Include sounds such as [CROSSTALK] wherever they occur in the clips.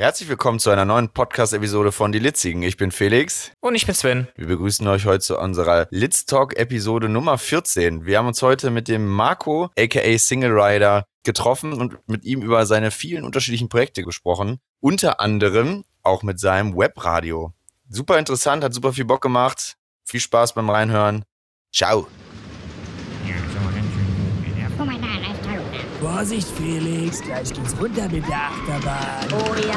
Herzlich willkommen zu einer neuen Podcast-Episode von Die Litzigen. Ich bin Felix. Und ich bin Sven. Wir begrüßen euch heute zu unserer Litz Talk-Episode Nummer 14. Wir haben uns heute mit dem Marco, aka Single Rider, getroffen und mit ihm über seine vielen unterschiedlichen Projekte gesprochen. Unter anderem auch mit seinem Webradio. Super interessant, hat super viel Bock gemacht. Viel Spaß beim Reinhören. Ciao. Vorsicht, Felix, gleich geht's runter mit der Achterbahn. Oh ja.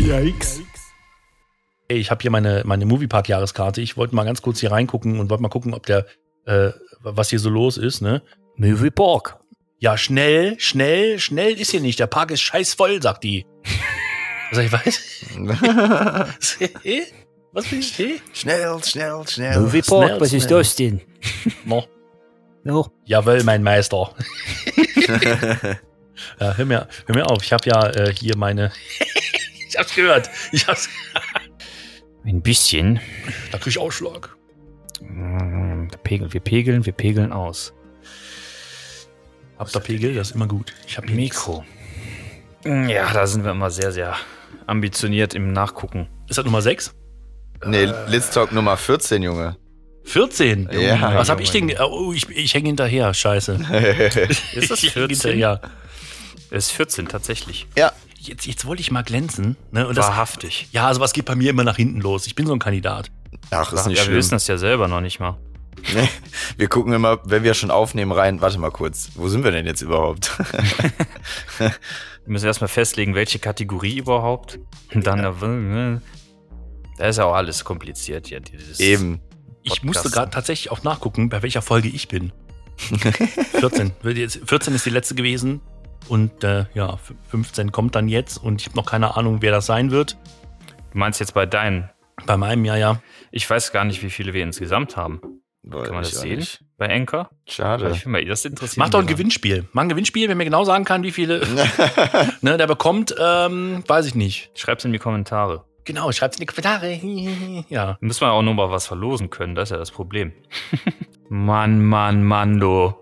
Yikes. Ey, ich habe hier meine, meine Moviepark-Jahreskarte. Ich wollte mal ganz kurz hier reingucken und wollte mal gucken, ob der, äh, was hier so los ist, ne? Movie Park. Ja, schnell, schnell, schnell ist hier nicht. Der Park ist scheiß voll, sagt die. [LAUGHS] Also ich weiß. [LAUGHS] [LAUGHS] Was bin ich? Schnell, schnell, schnell. Movie Schnell, Park, was ist das denn? No. No. Jawohl, mein Meister. ja, hör mir, hör mir auf. Ich habe ja äh, hier meine. ich hab's gehört. Ich hab's. Ein bisschen. Da krieg ich Ausschlag. Wir pegeln, wir pegeln, wir pegeln aus. Habt ihr Pegel? Das ist immer gut. Ich habe Mikro. Ja, da sind wir immer sehr, sehr ambitioniert im Nachgucken. Ist das Nummer 6? nee, Litz Talk Nummer 14, Junge. 14? Ja. Was habe ich denn? Oh, ich, ich hänge hinterher. Scheiße. [LAUGHS] Ist das Ich häng 14? hinterher. Ist 14 tatsächlich. ja, Jetzt, jetzt wollte ich mal glänzen. Ne? Und das, Wahrhaftig. ja, also was geht bei mir immer nach hinten los? Ich bin so ein Kandidat. Ach, ist Ja, nicht wir schlimm. wissen das ja selber noch nicht mal. Nee, wir gucken immer, wenn wir schon aufnehmen, rein. Warte mal kurz. Wo sind wir denn jetzt überhaupt? [LAUGHS] Wir müssen erstmal festlegen, welche Kategorie überhaupt. Und dann, äh, da ist ja auch alles kompliziert. Ja, Eben. Ich Podcast. musste gerade tatsächlich auch nachgucken, bei welcher Folge ich bin. [LAUGHS] 14. Wird jetzt- 14 ist die letzte gewesen. Und äh, ja, f- 15 kommt dann jetzt. Und ich habe noch keine Ahnung, wer das sein wird. Du meinst jetzt bei deinen? Bei meinem, ja, ja. Ich weiß gar nicht, wie viele wir insgesamt haben. Boah, Kann man das sehen? nicht. Bei Anchor? Schade. Ich finde mal, das interessiert Mach doch ein mal. Gewinnspiel. Mach ein Gewinnspiel, wenn mir genau sagen kann, wie viele. [LAUGHS] ne, der bekommt, ähm, weiß ich nicht. Schreib's in die Kommentare. Genau, schreibt's in die Kommentare. [LAUGHS] ja. Müssen wir auch nur mal was verlosen können, das ist ja das Problem. [LAUGHS] Mann, Mann, Mann, du.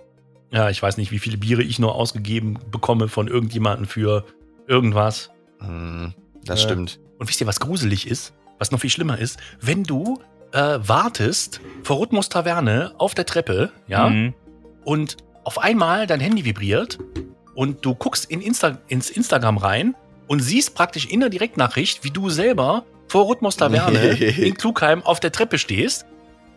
Ja, ich weiß nicht, wie viele Biere ich nur ausgegeben bekomme von irgendjemandem für irgendwas. Hm, das Äh, stimmt. Und wisst ihr, was gruselig ist? Was noch viel schlimmer ist? Wenn du äh, wartest vor Rhythmus Taverne auf der Treppe, ja, Mhm. und auf einmal dein Handy vibriert und du guckst in Insta ins Instagram rein und siehst praktisch in der Direktnachricht, wie du selber vor Rhythmus Taverne [LAUGHS] in Klugheim auf der Treppe stehst,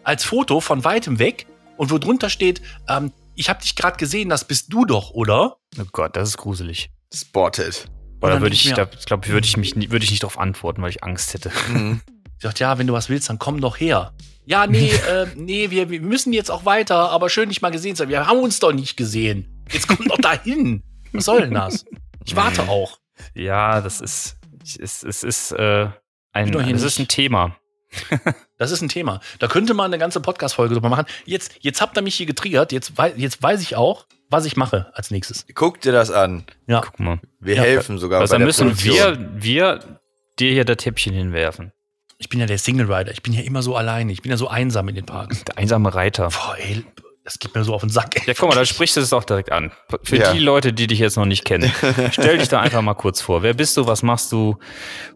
als Foto von weitem weg und wo drunter steht, ähm, ich habe dich gerade gesehen, das bist du doch, oder? Oh Gott, das ist gruselig. Spotted. Aber da dann würde ich, ich da, mir- ich glaube, würde ich mich, würde ich nicht darauf antworten, weil ich Angst hätte. Mhm. [LAUGHS] Sie sagt, ja, wenn du was willst, dann komm doch her. Ja, nee, [LAUGHS] äh, nee, wir, wir müssen jetzt auch weiter, aber schön, dich mal gesehen zu haben. Wir haben uns doch nicht gesehen. Jetzt komm doch dahin. Was soll denn das? Ich warte auch. Ja, das ist, es, es ist, äh, ein, es ist ein Thema. [LAUGHS] Das ist ein Thema. Da könnte man eine ganze Podcast-Folge drüber machen. Jetzt, jetzt habt ihr mich hier getriggert. Jetzt, wei jetzt weiß ich auch, was ich mache als nächstes. Guck dir das an. Ja. Guck mal. Wir Ja, helfen sogar Also bei dann der müssen Produktion. wir, wir dir hier das Täppchen hinwerfen. Ich bin ja der Single Rider. Ich bin ja immer so alleine. Ich bin ja so einsam in den Parks. Der einsame Reiter. Boah, ey, das geht mir so auf den Sack. Ey. Ja, guck mal, da sprichst du es auch direkt an. Für Ja. die Leute, die dich jetzt noch nicht kennen. [LAUGHS] Stell dich da einfach mal kurz vor. Wer bist du? Was machst du?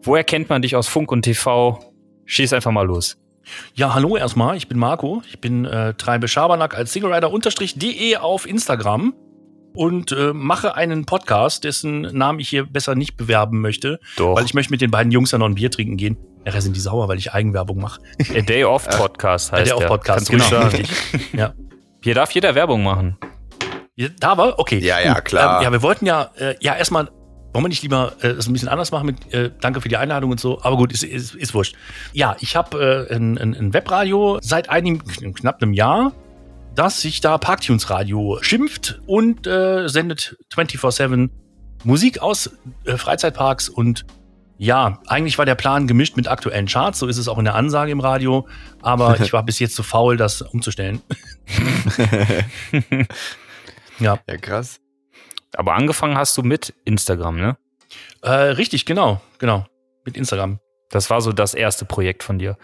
Woher kennt man dich aus Funk und TV? Schieß einfach mal los. Ja, hallo erstmal. Ich bin Marco. Ich bin äh, treibe Schabernack als Single Rider de auf Instagram und äh, mache einen Podcast, dessen Namen ich hier besser nicht bewerben möchte, Doch. weil ich möchte mit den beiden Jungs dann noch ein Bier trinken gehen. Nachher sind die sauer, weil ich Eigenwerbung mache. A Day Off [LAUGHS] Podcast heißt der der. auf Podcast, Kannst genau. richtig. ja. Hier darf jeder Werbung machen. Ja, Da war? Okay. Ja, ja, klar. Ähm, ja, wir wollten ja, äh, ja, erstmal, wollen wir nicht lieber äh, es ein bisschen anders machen mit äh, Danke für die Einladung und so, aber gut, ist, ist, ist wurscht. Ja, ich habe äh, ein, ein, ein Webradio seit einem, knapp einem Jahr, das sich da Parktunes Radio schimpft und äh, sendet 24-7 Musik aus äh, Freizeitparks und ja, eigentlich war der Plan gemischt mit aktuellen Charts, so ist es auch in der Ansage im Radio, aber [LAUGHS] ich war bis jetzt zu faul, das umzustellen. [LAUGHS] ja, Ja, krass. Aber angefangen hast du mit Instagram, ne? Äh, richtig, genau, genau. Mit Instagram. Das war so das erste Projekt von dir.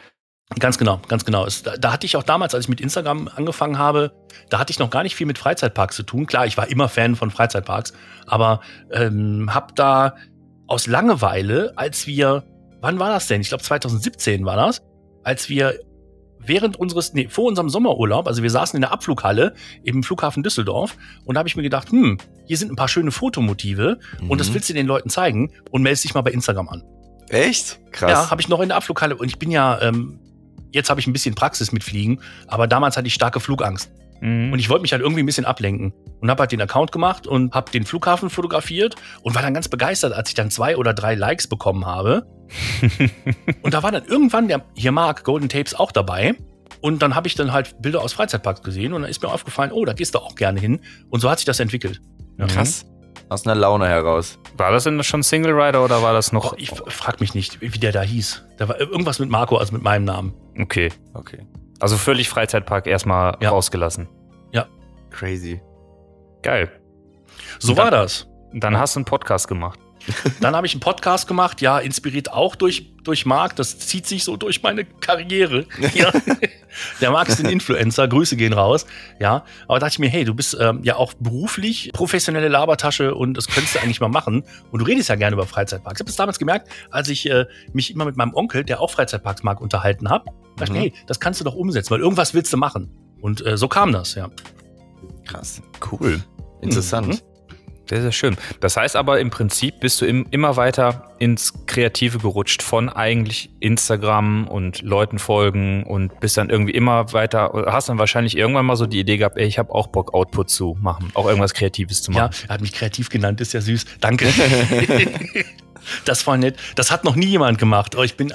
Ganz genau, ganz genau. Es, da, da hatte ich auch damals, als ich mit Instagram angefangen habe, da hatte ich noch gar nicht viel mit Freizeitparks zu tun. Klar, ich war immer Fan von Freizeitparks, aber ähm, hab da aus Langeweile, als wir, wann war das denn? Ich glaube 2017 war das, als wir während unseres, nee, vor unserem Sommerurlaub, also wir saßen in der Abflughalle im Flughafen Düsseldorf und da habe ich mir gedacht, hm, hier sind ein paar schöne Fotomotive und das Mhm. willst du den Leuten zeigen und meldest dich mal bei Instagram an. Echt? Krass. Ja, habe ich noch in der Abflughalle und ich bin ja, ähm, jetzt habe ich ein bisschen Praxis mit Fliegen, aber damals hatte ich starke Flugangst Mhm. und ich wollte mich halt irgendwie ein bisschen ablenken und habe halt den Account gemacht und habe den Flughafen fotografiert und war dann ganz begeistert, als ich dann zwei oder drei Likes bekommen habe. [LAUGHS] Und da war dann irgendwann der hier Mark Golden Tapes auch dabei. Und dann habe ich dann halt Bilder aus Freizeitparks gesehen und dann ist mir aufgefallen, oh, da gehst du auch gerne hin. Und so hat sich das entwickelt. Ja. Krass. Aus einer Laune heraus. War das denn schon Single Rider oder war das noch? Oh, ich frag mich nicht, wie der da hieß. Da war irgendwas mit Marco, also mit meinem Namen. Okay. Okay. Also völlig Freizeitpark erstmal Ja. rausgelassen. Crazy. Geil. So dann- war das. Dann hast du einen Podcast gemacht. [LAUGHS] Dann habe ich einen Podcast gemacht, ja, inspiriert auch durch, durch Marc. Das zieht sich so durch meine Karriere. [LAUGHS] Ja. Der Marc ist ein Influencer, Grüße gehen raus. Ja, aber da dachte ich mir, hey, du bist ähm, ja auch beruflich professionelle Labertasche und das könntest du eigentlich mal machen. Und du redest ja gerne über Freizeitparks. Ich habe das damals gemerkt, als ich äh, mich immer mit meinem Onkel, der auch Freizeitparks mag, unterhalten habe. Da dachte Mhm. hey, das kannst du doch umsetzen, weil irgendwas willst du machen. Und äh, so kam das, ja. Krass. Cool. Interessant. Mhm. Sehr, sehr schön. Das heißt aber im Prinzip bist du im, immer weiter ins Kreative gerutscht von eigentlich Instagram und Leuten folgen und bist dann irgendwie immer weiter, hast dann wahrscheinlich irgendwann mal so die Idee gehabt, ey, ich habe auch Bock, Output zu machen, auch irgendwas Kreatives zu Ja, machen. er hat mich kreativ genannt, ist ja süß. Danke. [LAUGHS] [LAUGHS] das war nett. Das hat noch nie jemand gemacht. Oh, ich bin.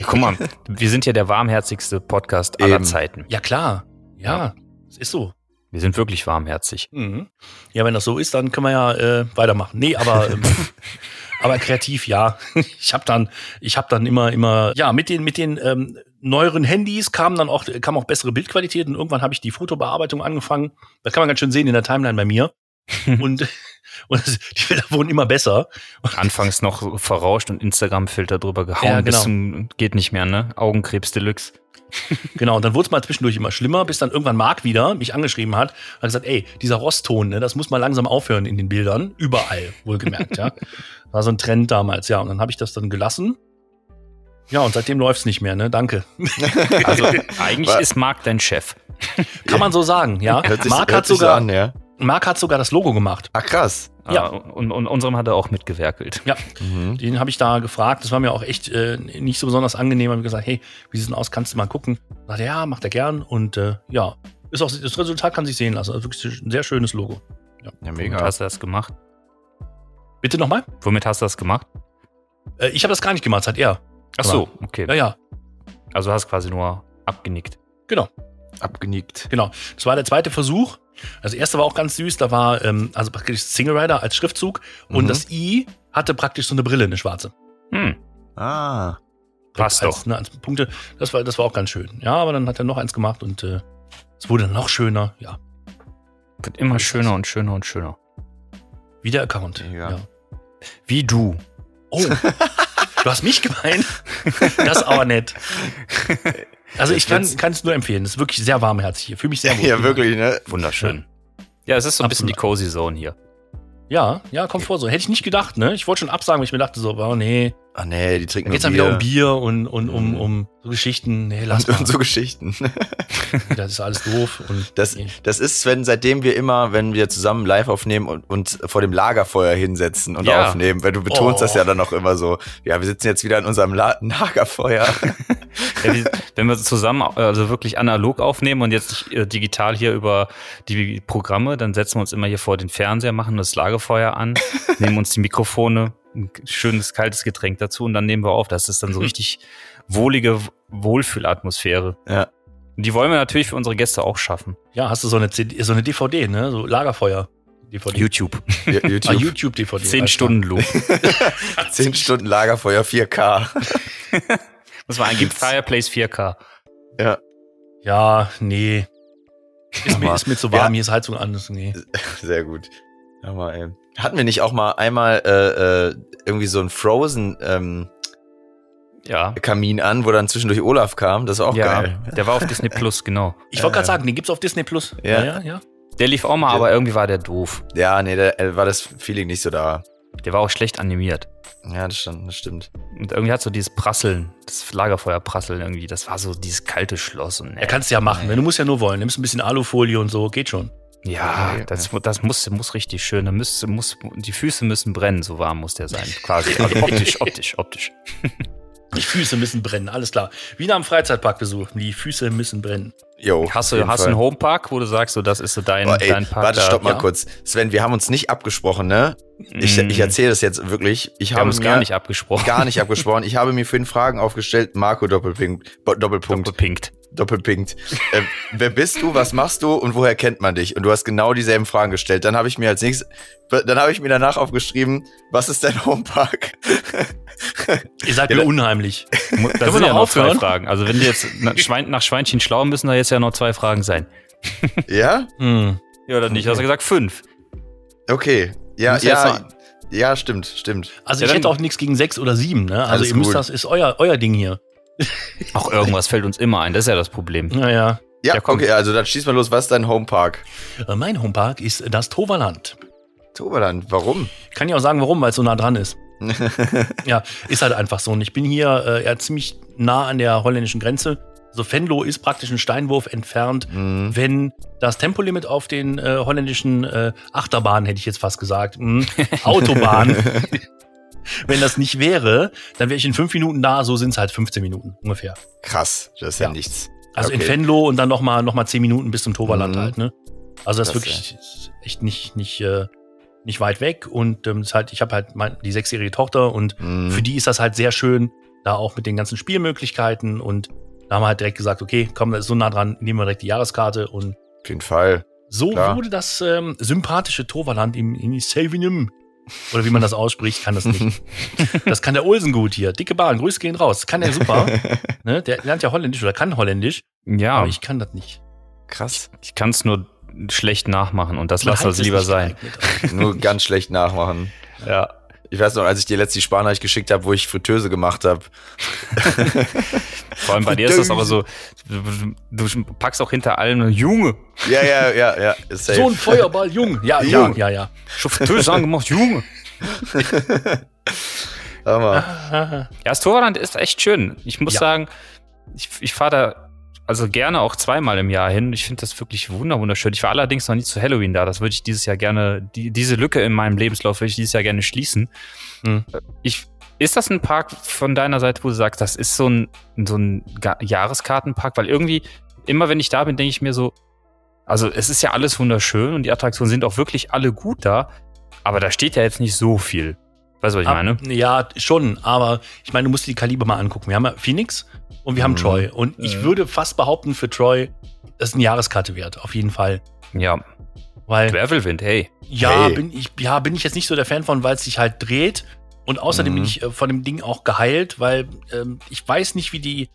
Guck mal, wir sind ja der warmherzigste Podcast aller Eben. Zeiten. Ja, klar. Ja, es ist so. Wir sind wirklich warmherzig. Mhm. Ja, wenn das so ist, dann können wir ja äh, weitermachen. Nee, aber, ähm, [LAUGHS] aber kreativ, ja. Ich habe dann, ich habe dann immer, immer, ja, mit den, mit den ähm, neueren Handys kam dann auch, kam auch bessere Bildqualität und irgendwann habe ich die Fotobearbeitung angefangen. Da kann man ganz schön sehen in der Timeline bei mir. [LAUGHS] und, und die Bilder wurden immer besser. Anfangs noch so verrauscht und Instagram-Filter drüber gehauen. Ja, bis genau. zum, geht nicht mehr, ne? Augenkrebs Deluxe. [LAUGHS] Genau, und dann wurde es mal zwischendurch immer schlimmer, bis dann irgendwann Marc wieder mich angeschrieben hat, hat gesagt, ey, dieser Rostton, ne, das muss mal langsam aufhören in den Bildern, überall, wohlgemerkt, ja. [LAUGHS] War so ein Trend damals, ja, und dann habe ich das dann gelassen. Ja, und seitdem läuft's nicht mehr, ne, danke. [LAUGHS] Also eigentlich ist Marc dein Chef. Kann man so sagen, ja. Hört sich, Marc hört hat sich sogar, so an, ja. Marc hat sogar das Logo gemacht. Ach, krass. Ja. Ah, Und, und unserem hat er auch mitgewerkelt. Ja, Mhm. den habe ich da gefragt. Das war mir auch echt äh, nicht so besonders angenehm. Hab ich gesagt, hey, wie sieht's denn aus? Kannst du mal gucken? Sagt er, ja, macht er gern. Und äh, ja, ist auch, das Resultat kann sich sehen lassen. Also wirklich ein sehr schönes Logo. Ja, Womit mega. hast du das gemacht? Bitte nochmal? Womit hast du das gemacht? Äh, ich habe das gar nicht gemacht, hat er. Ach so, okay. Ja, ja, Also hast quasi nur abgenickt. genau. Abgenickt. Genau. Das war der zweite Versuch. Das erste war auch ganz süß. Da war ähm, also praktisch Single Rider als Schriftzug und Mhm. das I hatte praktisch so eine Brille, eine schwarze. Hm, Ah. passt als, doch. Ne, als Punkte. Das war, das war auch ganz schön. Ja, aber dann hat er noch eins gemacht und äh, es wurde noch schöner. Ja, Wird immer schöner und schöner und schöner. wie der Account. Mega. Ja. Wie du. Oh, [LAUGHS] du hast mich gemeint. Das ist aber nett. [LAUGHS] Also ich kann es nur empfehlen. Es ist wirklich sehr warmherzig hier. Fühle mich sehr [LAUGHS] wohl. Ja, wirklich, ne? Wunderschön. Ja, es ist so ein bisschen die. Cozy Zone hier. Ja, ja, kommt vor so. Hätte ich nicht gedacht, ne? Ich wollte schon absagen, weil ich mir dachte so, oh nee, Ah, nee, die da trinken geht's nur dann wieder um Bier. Und, und um, Mhm. um so Geschichten. Nee, lass Und, mal. und so Geschichten. [LAUGHS] Das ist alles doof. Und Das, nee. das ist, Sven, seitdem wir immer, wenn wir zusammen live aufnehmen und uns vor dem Lagerfeuer hinsetzen und Ja. aufnehmen, weil du betonst Oh. das ja dann auch immer so, ja, wir sitzen jetzt wieder in unserem La Lagerfeuer. [LAUGHS] Ja, wir, wenn wir zusammen, also wirklich analog aufnehmen und jetzt äh, digital hier über die Programme, dann setzen wir uns immer hier vor den Fernseher, machen das Lagerfeuer an, [LAUGHS] nehmen uns die Mikrofone, ein schönes kaltes Getränk dazu und dann nehmen wir auf. Das ist dann so richtig wohlige Wohlfühlatmosphäre. Ja. Und die wollen wir natürlich für unsere Gäste auch schaffen. Ja, hast du so eine, CD, so eine DVD, ne? So Lagerfeuer. DVD. YouTube. [LAUGHS] Ja, Ah, YouTube. YouTube-DVD. Zehn Stunden Loop. [LAUGHS] Zehn Stunden Lagerfeuer 4K. [LAUGHS] Muss man eingeben, Fireplace 4K. Ja, Ja, nee. Ist mir, ist mir zu Ja. warm, hier ist Heizung an. Nee. sehr gut. Ja, mal, ey. Hatten wir nicht auch mal einmal äh, äh, irgendwie so ein Frozen ähm, Ja. Kamin an, wo dann zwischendurch Olaf kam? Das war auch ja, geil. der war auf Disney [LAUGHS] Plus, genau. Ich wollte gerade Äh. sagen, den gibt's auf Disney Plus. Ja. ja, ja. Der lief auch mal, Der- aber irgendwie war der doof. Ja, nee, da äh, war das Feeling nicht so da. Der war auch schlecht animiert. Ja, das stimmt. Das stimmt. Und irgendwie hat so dieses Prasseln, das Lagerfeuerprasseln irgendwie, das war so dieses kalte Schloss. Und Er kannst ja machen, ne? du musst ja nur wollen. Nimmst ein bisschen Alufolie und so, geht schon. Ja, Okay, das, das muss, muss richtig schön. Da müsste, muss, die Füße müssen brennen, so warm muss der sein. Quasi. [LAUGHS] Also optisch, optisch, optisch. Die Füße müssen brennen, alles klar. Wie nach einem Freizeitpark besuchen, die Füße müssen brennen. Jo. Hast du, hast Fall. einen Homepark, wo du sagst, so, das ist so dein, Oh, ey, dein Park? warte, da- stopp mal ja. kurz. Sven, wir haben uns nicht abgesprochen, ne? Ich, Mm, ich erzähle das jetzt wirklich. Ich Wir habe haben uns gar nicht abgesprochen. gar nicht abgesprochen. Ich habe mir fünf Fragen aufgestellt. Marco Doppelpunkt. Bo- Doppelpunkt. Doppelpinkt. Doppelpunkt. äh, wer bist du? Was machst du? Und woher kennt man dich? Und du hast genau dieselben Fragen gestellt. Dann habe ich mir als nächstes, dann habe ich mir danach aufgeschrieben, was ist dein Homepark? [LAUGHS] Ihr seid Ja, mir unheimlich. Da wir sind noch ja noch zwei aufhören? Fragen. Also wenn du jetzt nach, Schwein, nach Schweinchen schlau müssen da jetzt ja noch zwei Fragen sein. [LAUGHS] ja? Hm. Ja, oder nicht? Hast du gesagt fünf? Okay. Ja, ja ja. stimmt, stimmt. Also Ja, ich hätte auch nichts gegen sechs oder sieben, ne? Also ihr müsst gut. das, ist euer, euer Ding hier. [LAUGHS] Auch irgendwas fällt uns immer ein. Das ist ja das Problem. Naja. Ja, Ja, komm. okay, also dann schieß mal los. Was ist dein Homepark? Äh, Mein Homepark ist das Toverland. Toberland. Warum? Kann ich auch sagen, warum, weil es so nah dran ist. [LAUGHS] ja, ist halt einfach so. Und ich bin hier äh, ja ziemlich nah an der holländischen Grenze. Also Venlo ist praktisch ein Steinwurf entfernt. Hm. Wenn das Tempolimit auf den äh, holländischen äh, Achterbahnen, hätte ich jetzt fast gesagt, hm, [LAUGHS] Autobahn, wenn das nicht wäre, dann wäre ich in fünf Minuten da. So sind es halt 15 Minuten ungefähr. Krass, das ist ja, Ja. nichts. Also in Okay. Venlo und dann noch mal, noch mal zehn Minuten bis zum Toverland Mhm. halt. Ne? Also das ist Das, wirklich echt nicht, nicht, äh, nicht weit weg. Und ähm, ist halt, ich habe halt mein, die sechsjährige Tochter und Hm. für die ist das halt sehr schön, da auch mit den ganzen Spielmöglichkeiten. Und da haben wir halt direkt gesagt, okay, komm, das ist so nah dran, nehmen wir direkt die Jahreskarte. Und Auf jeden Fall. so Klar. wurde das ähm, sympathische Toverland im, in Savinum. Oder wie man das ausspricht, kann das nicht. [LAUGHS] Das kann der Olsen gut hier. Dicke Bahn, Grüße gehen raus. Das kann der super. [LAUGHS] ne? Der lernt ja Holländisch oder kann Holländisch, Ja, aber ich, ich kann das nicht. Krass. ich kann es nur schlecht nachmachen und das Man lass hat das es lieber sein. Nur ganz schlecht nachmachen. Ja. Ich weiß noch, als ich dir letzte Sparnachricht geschickt habe, wo ich Fritteuse gemacht habe. [LAUGHS] Vor allem bei dir ist das aber so, du, du packst auch hinter allem Junge. Ja, ja, ja, ja. Safe. So ein Feuerball, Jung. Ja, ja, Jung. ja, ja. Chauffeuse angemacht, Junge. Hammer. Ja, das Torland ist echt schön. Ich muss Ja. sagen, ich, ich fahre da also gerne auch zweimal im Jahr hin. Ich finde das wirklich wunder wunderschön. Ich war allerdings noch nie zu Halloween da. Das würde ich dieses Jahr gerne, die, diese Lücke in meinem Lebenslauf würde ich dieses Jahr gerne schließen. Hm. Ich, ist das ein Park von deiner Seite, wo du sagst, das ist so ein, so ein Jahreskartenpark? Weil irgendwie, immer wenn ich da bin, denke ich mir so, also es ist ja alles wunderschön und die Attraktionen sind auch wirklich alle gut da, aber da steht ja jetzt nicht so viel. Weißt du, was ich meine? Ja, schon, aber ich meine, du musst die Kaliber mal angucken. Wir haben ja Phoenix und wir haben Mhm. Troy. Und ich Mhm. würde fast behaupten, für Troy, das ist eine Jahreskarte wert, auf jeden Fall. Ja, Weil, Gravelwind, hey. ja, Hey. bin ich, ja, bin ich jetzt nicht so der Fan von, weil es sich halt dreht. Und außerdem Mhm. bin ich äh, von dem Ding auch geheilt, weil ähm, ich weiß nicht, wie die,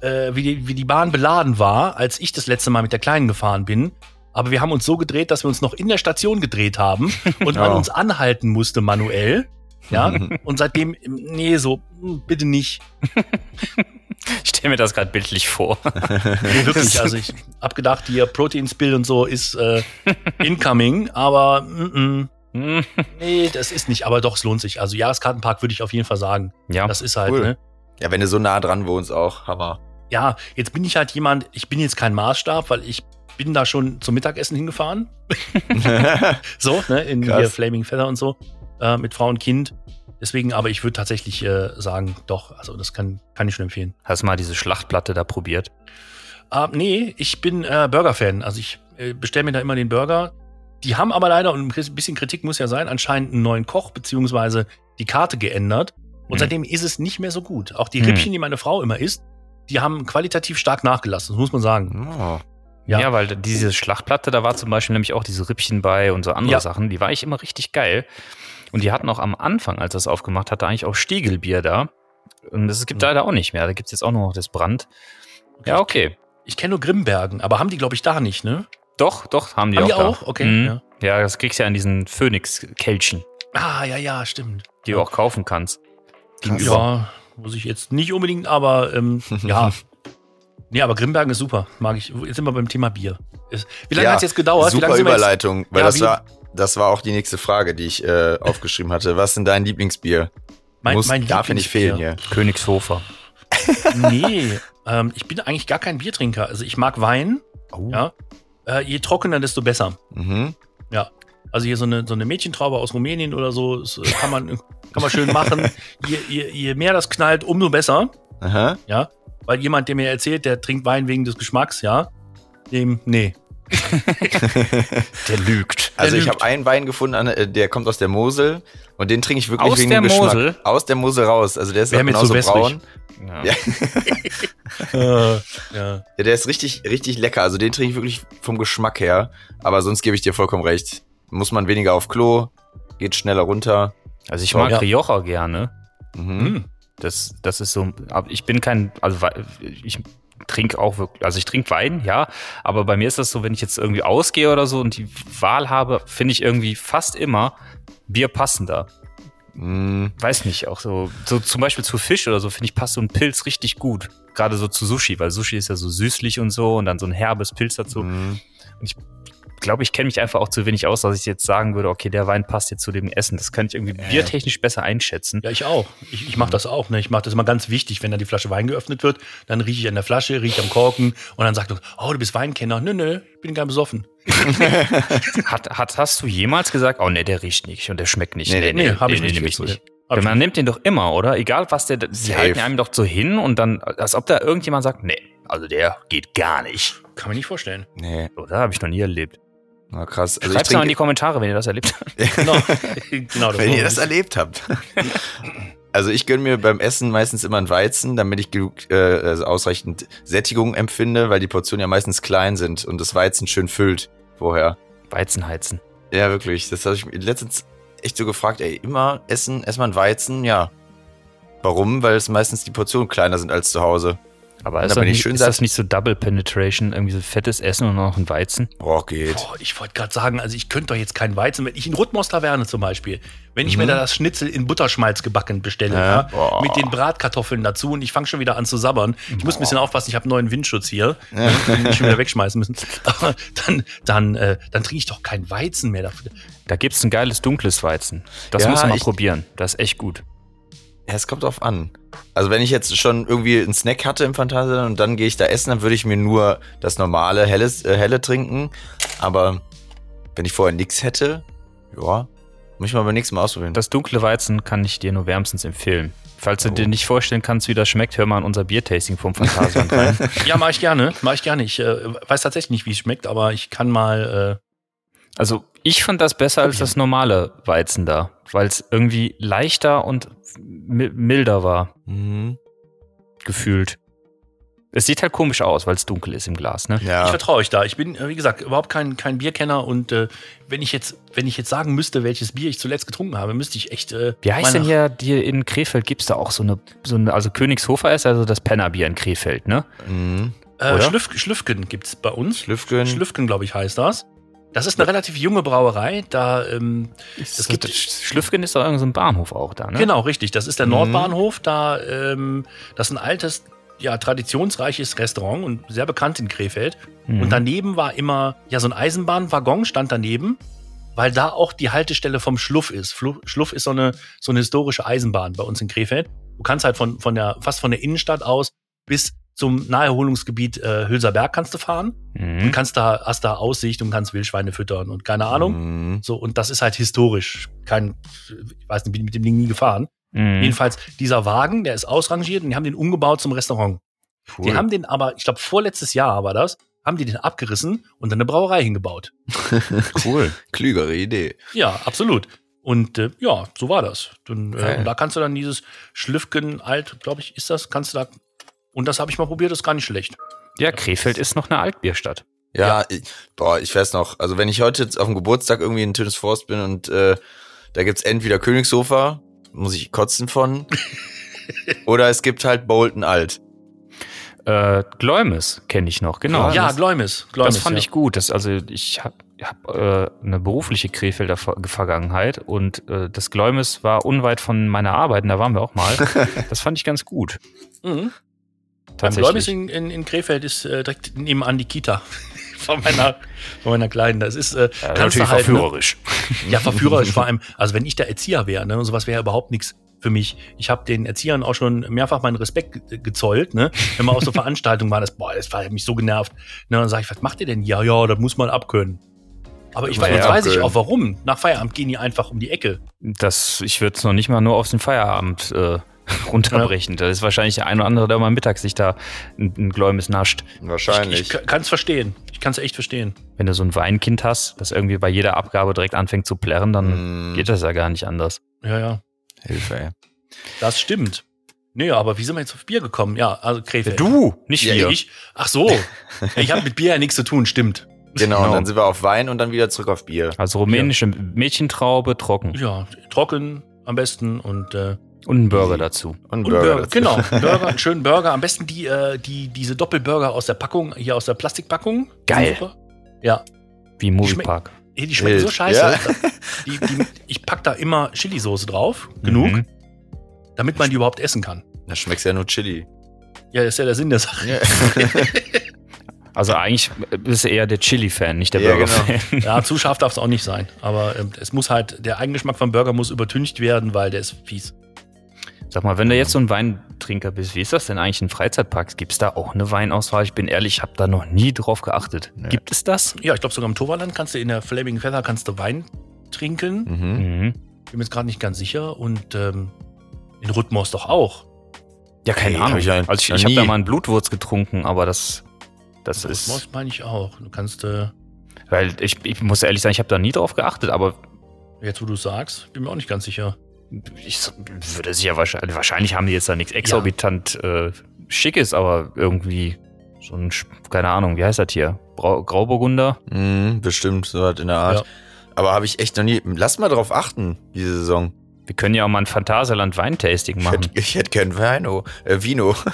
äh, wie, die, wie die Bahn beladen war, als ich das letzte Mal mit der Kleinen gefahren bin. Aber wir haben uns so gedreht, dass wir uns noch in der Station gedreht haben [LAUGHS] und man Oh. uns anhalten musste manuell. Ja, [LAUGHS] und seitdem, nee, so, bitte nicht. [LAUGHS] Ich stelle mir das gerade bildlich vor. [LAUGHS] Nee, wirklich. Also ich hab gedacht, hier Protein Spill und so ist äh, incoming, aber mm, mm, nee, das ist nicht. Aber doch, es lohnt sich. Also Jahreskartenpark würde ich auf jeden Fall sagen. ja, Das ist halt, Cool. ne? Ja, wenn du so nah dran wohnst, auch Hammer. Ja, jetzt bin ich halt jemand, ich bin jetzt kein Maßstab, weil ich bin da schon zum Mittagessen hingefahren. So, ne, in Krass. hier Flaming Feather und so, äh, mit Frau und Kind. Deswegen, aber ich würde tatsächlich äh, sagen, doch, also das kann, kann ich schon empfehlen. hast du mal diese Schlachtplatte da probiert? Ah, nee, ich bin äh, Burger-Fan. Also ich äh, bestelle mir da immer den Burger. Die haben aber leider, und ein bisschen Kritik muss ja sein, anscheinend einen neuen Koch beziehungsweise die Karte geändert. Und Hm. seitdem ist es nicht mehr so gut. Auch die Hm. Rippchen, die meine Frau immer isst, die haben qualitativ stark nachgelassen, das muss man sagen. Oh. Ja. Ja. weil diese Schlachtplatte, da war zum Beispiel nämlich auch diese Rippchen bei und so andere Ja. Sachen, die war ich immer richtig geil. Und die hatten auch am Anfang, als das aufgemacht hatte, eigentlich auch Stiegelbier da. Und das gibt Hm. leider auch nicht mehr. Da gibt es jetzt auch nur noch das Brand. Ja, okay. Ich kenne nur Grimbergen, aber haben die, glaube ich, da nicht, ne? Doch, doch, haben die haben auch. die da. auch? Okay. Mhm. Ja. Ja, das kriegst du ja an diesen Phoenix-Kelchen, Ah, ja, ja, stimmt. die du auch kaufen kannst. Gegenüber. Ja, muss ich jetzt nicht unbedingt, aber ähm, [LAUGHS] ja. Nee, aber Grimbergen ist super. Mag ich. Jetzt sind wir beim Thema Bier. Wie lange Ja, hat es jetzt gedauert? wie Super wir jetzt- Überleitung, weil Ja, das war, das war auch die nächste Frage, die ich äh, aufgeschrieben hatte. Was ist denn dein Lieblingsbier? Mein, Muss, mein darf ja nicht fehlen hier. Königshofer. [LAUGHS] Nee, ähm, ich bin eigentlich gar kein Biertrinker. Also ich mag Wein. Oh. Ja. Äh, je trockener, desto besser. Mhm. Ja. Also hier so eine, so eine Mädchentraube aus Rumänien oder so, das äh, kann man, [LAUGHS] kann man schön machen. Je, je, je mehr das knallt, umso besser. Aha. Ja. Weil jemand, der mir erzählt, der trinkt Wein wegen des Geschmacks, ja. Dem, nee. [LAUGHS] Der lügt. Also ich lügt. habe einen Wein gefunden, äh, der kommt aus der Mosel und den trinke ich wirklich Aus wegen der dem Geschmack. Mosel? Aus der Mosel raus. Also der ist Wär auch genauso wässrig. braun. Ja. [LAUGHS] Ja. Ja. Der ist richtig, richtig lecker. Also den trinke ich wirklich vom Geschmack her. Aber sonst gebe ich dir vollkommen recht. Muss man weniger auf Klo, geht schneller runter. Also ich So, mag ja. Rioja gerne. Mhm. Hm. Das, das ist so, ich bin kein, also ich trinke auch wirklich, also ich trinke Wein, ja, aber bei mir ist das so, wenn ich jetzt irgendwie ausgehe oder so und die Wahl habe, finde ich irgendwie fast immer Bier passender. Mhm. Weiß nicht, auch so, so zum Beispiel zu Fisch oder so, finde ich, passt so ein Pilz richtig gut. Gerade so zu Sushi, weil Sushi ist ja so süßlich und so und dann so ein herbes Pilz dazu. Mhm. Ich glaube, ich kenne mich einfach auch zu wenig aus, dass ich jetzt sagen würde, okay, der Wein passt jetzt zu dem Essen. Das kann ich irgendwie biertechnisch besser einschätzen. Ja, ich auch. Ich, ich mache das auch. Ne? Ich mache das immer ganz wichtig, wenn da die Flasche Wein geöffnet wird. Dann rieche ich an der Flasche, rieche am Korken und dann sagt er, oh, du bist Weinkenner. Nö, nö, ich bin gar besoffen. [LAUGHS] Hat, hat, hast du jemals gesagt, oh nee, der riecht nicht und der schmeckt nicht? Nee, nee, nee, hab ich nicht. nehme ich nicht. Hab Denn ich man nimmt den doch immer, oder? Egal was der, sie Safe. halten einem doch so hin und dann, als ob da irgendjemand sagt, nee, also der geht gar nicht. Kann mir nicht vorstellen. Nee, Oder? Habe ich noch nie erlebt. Na krass. Also ich Schreibt's mal in die Kommentare, wenn ihr das erlebt habt. [LAUGHS] Genau, genau das wenn ihr das erlebt habt. Also ich gönne mir beim Essen meistens immer einen Weizen, damit ich genug, äh, also ausreichend Sättigung empfinde, weil die Portionen ja meistens klein sind und das Weizen schön füllt vorher. Weizenheizen. Ja, wirklich. Das habe ich letztens echt so gefragt, ey, immer essen, erstmal ein Weizen, ja. Warum? Weil es meistens die Portionen kleiner sind als zu Hause. Aber ist, das nicht, ist das nicht so Double Penetration, irgendwie so fettes Essen und noch ein Weizen? Boah, geht. Boah, ich wollte gerade sagen, also ich könnte doch jetzt keinen Weizen, wenn ich in Rhythmus Taverne zum Beispiel, wenn ich Mhm. mir da das Schnitzel in Butterschmalz gebacken bestelle, Ja. ja, Boah. mit den Bratkartoffeln dazu und ich fange schon wieder an zu sabbern. Ich muss ein bisschen aufpassen, ich habe einen neuen Windschutz hier, [LAUGHS] den ich schon wieder wegschmeißen müssen. Aber dann, dann, äh, dann trinke ich doch keinen Weizen mehr dafür. Da gibt's ein geiles dunkles Weizen. Das muss man mal ich- probieren. Das ist echt gut. Ja, es kommt drauf an. Also wenn ich jetzt schon irgendwie einen Snack hatte im Phantasialand und dann gehe ich da essen, dann würde ich mir nur das normale helles, äh, helle trinken. Aber wenn ich vorher nichts hätte, ja, muss ich mal beim nächsten Mal ausprobieren. Das dunkle Weizen kann ich dir nur wärmstens empfehlen. Falls du Oh. dir nicht vorstellen kannst, wie das schmeckt, hör mal in unser Biertasting vom Phantasialand rein. [LAUGHS] Ja, mache ich gerne, mache ich gerne. Ich äh, weiß tatsächlich nicht, wie es schmeckt, aber ich kann mal, Also ich fand das besser als das normale Weizen da, weil es irgendwie leichter und milder war, Mhm. gefühlt. Es sieht halt komisch aus, weil es dunkel ist im Glas, ne? äh, ich Ja, vertraue euch da. Ich bin, wie gesagt, überhaupt kein, kein Bierkenner und äh, wenn ich jetzt, wenn ich jetzt sagen müsste, welches Bier ich zuletzt getrunken habe, müsste ich echt. Äh, Wie heißt denn hier, hier in Krefeld gibt's da auch so eine, so eine, also Königshofer ist also das Pennerbier in Krefeld, ne? mhm. Äh, Oder? Schlüff, Schlüffgen gibt es bei uns. Schlüffgen. Schlüffgen, glaube ich, heißt das. Das ist eine relativ junge Brauerei. Da, ähm, Es Es gibt, Schlüffgen ist doch irgendein so ein Bahnhof auch da, ne? Genau, richtig. Das ist der Mhm. Nordbahnhof. Da, ähm, das ist ein altes, ja, traditionsreiches Restaurant und sehr bekannt in Krefeld. Mhm. Und daneben war immer, ja, so ein Eisenbahnwaggon stand daneben, weil da auch die Haltestelle vom Schluff ist. Flu- Schluff ist so eine, so eine historische Eisenbahn bei uns in Krefeld. Du kannst halt von, von der, fast von der Innenstadt aus bis zum Naherholungsgebiet äh, Hülserberg kannst du fahren und Mhm. kannst da, hast da Aussicht und kannst Wildschweine füttern und keine Ahnung. Mhm. So, und das ist halt historisch. Kein, ich weiß nicht, bin mit dem Ding nie gefahren. Mhm. Jedenfalls, dieser Wagen, der ist ausrangiert und die haben den umgebaut zum Restaurant. Cool. Die haben den aber, ich glaube, vorletztes Jahr war das, haben die den abgerissen und dann eine Brauerei hingebaut. [LAUGHS] cool. Klügere Idee. Ja, absolut. Und äh, ja, so war das. Und, äh, und da kannst du dann dieses Schlüffgen alt, glaube ich, ist das, kannst du da. Und das habe ich mal probiert, das ist gar nicht schlecht. Ja, Krefeld ist noch eine Altbierstadt. Ja, Ich, boah, ich weiß noch. Also wenn ich heute jetzt auf dem Geburtstag irgendwie in Tönes Forst bin und äh, da gibt's entweder Königshofer, muss ich kotzen von, [LAUGHS] oder es gibt halt Bolton Alt. Äh, Gläumes kenne ich noch, genau. Ja, ja, das, Gläumes. Gläumes das fand ja. ich gut. Das, also ich hab, habe äh, eine berufliche Krefelder Ver Vergangenheit und äh, das Gläumes war unweit von meiner Arbeit und da waren wir auch mal. [LAUGHS] das fand ich ganz gut. Mhm. Beim Tatsächlich. Gläubis in, in, in Krefeld ist äh, direkt nebenan die Kita [LAUGHS] von meiner, von meiner Kleinen. Das ist äh, Ja, natürlich halt, ne? verführerisch. [LAUGHS] Ja, verführerisch vor allem. Also wenn ich der Erzieher wäre, ne, und sowas wäre ja überhaupt nichts für mich. Ich habe den Erziehern auch schon mehrfach meinen Respekt ge- gezollt, ne? Wenn man auf so [LAUGHS] Veranstaltungen war, das, boah, das war hat mich so genervt. Ne, dann sage ich, was macht ihr denn? Ja, ja, das muss man abkönnen. Aber ich weiß, jetzt weiß ich auch warum. Nach Feierabend gehen die einfach um die Ecke. Das, ich würde es noch nicht mal nur auf den Feierabend äh, [LAUGHS] runterbrechen. Da ist wahrscheinlich der ein oder andere, der mal mittags sich da ein, ein Gläumes nascht. Wahrscheinlich. Ich, ich kann es verstehen. Ich kann es echt verstehen. Wenn du so ein Weinkind hast, das irgendwie bei jeder Abgabe direkt anfängt zu plärren, dann Mm, geht das ja gar nicht anders. Ja, ja. Hilfe, ey. Das stimmt. Nee, aber wie sind wir jetzt auf Bier gekommen? Ja, also Krefeld. Du, nicht Ja, wir. ich? Ach so. Ja, [LAUGHS] ich habe mit Bier ja nichts zu tun, stimmt. Genau, und Genau. dann sind wir auf Wein und dann wieder zurück auf Bier. Also rumänische Mädchentraube, trocken. Ja, trocken am besten und, äh, Und ein Burger dazu. Und, und Burger. Dazu. Genau, einen Burger, [LAUGHS] einen schönen Burger. Am besten die, äh, die, diese Doppelburger aus der Packung, hier aus der Plastikpackung. Die Geil. Ja, Wie Moviepark. Ey, die schmecken so scheiße. Ja. [LAUGHS] Die, die, ich pack da immer Chili-Soße drauf, genug, Mhm. damit man die überhaupt essen kann. Da schmeckt's ja nur Chili. Ja, das ist ja der Sinn der Sache. Ja. [LAUGHS] Also eigentlich bist du eher der Chili-Fan, nicht der Ja, Burger-Fan. Ja, zu scharf darf es auch nicht sein. Aber ähm, es muss halt, der Eigengeschmack vom Burger muss übertüncht werden, weil der ist fies. Sag mal, wenn du jetzt so ein Weintrinker bist, wie ist das denn eigentlich in Freizeitparks? Gibt es da auch eine Weinauswahl? Ich bin ehrlich, ich habe da noch nie drauf geachtet. Nee. Gibt es das? Ja, ich glaube sogar im Toverland kannst du in der Flaming Feather kannst du Wein trinken. Mhm. Mhm. Bin mir jetzt gerade nicht ganz sicher. Und ähm, in Rhythmus doch auch. Ja, keine Ey, Ahnung. hab ich ja also ich, ich habe da mal einen Blutwurz getrunken, aber das, das ist, Rhythmus meine ich auch. Du kannst, äh, weil ich, ich muss ehrlich sagen, ich habe da nie drauf geachtet, aber jetzt wo du sagst, bin mir auch nicht ganz sicher. Ich würde sicher wahrscheinlich, wahrscheinlich haben die jetzt da nichts exorbitant äh, Schickes, aber irgendwie so ein, keine Ahnung, wie heißt das hier? Brau Grauburgunder? Mhm, bestimmt, so was in der Art. Ja. Aber habe ich echt noch nie. Lass mal drauf achten, diese Saison. Wir können ja auch mal ein Phantasialand Weintasting Ich machen. hätte, ich hätte gern Vino. Äh, Vino. [LAUGHS]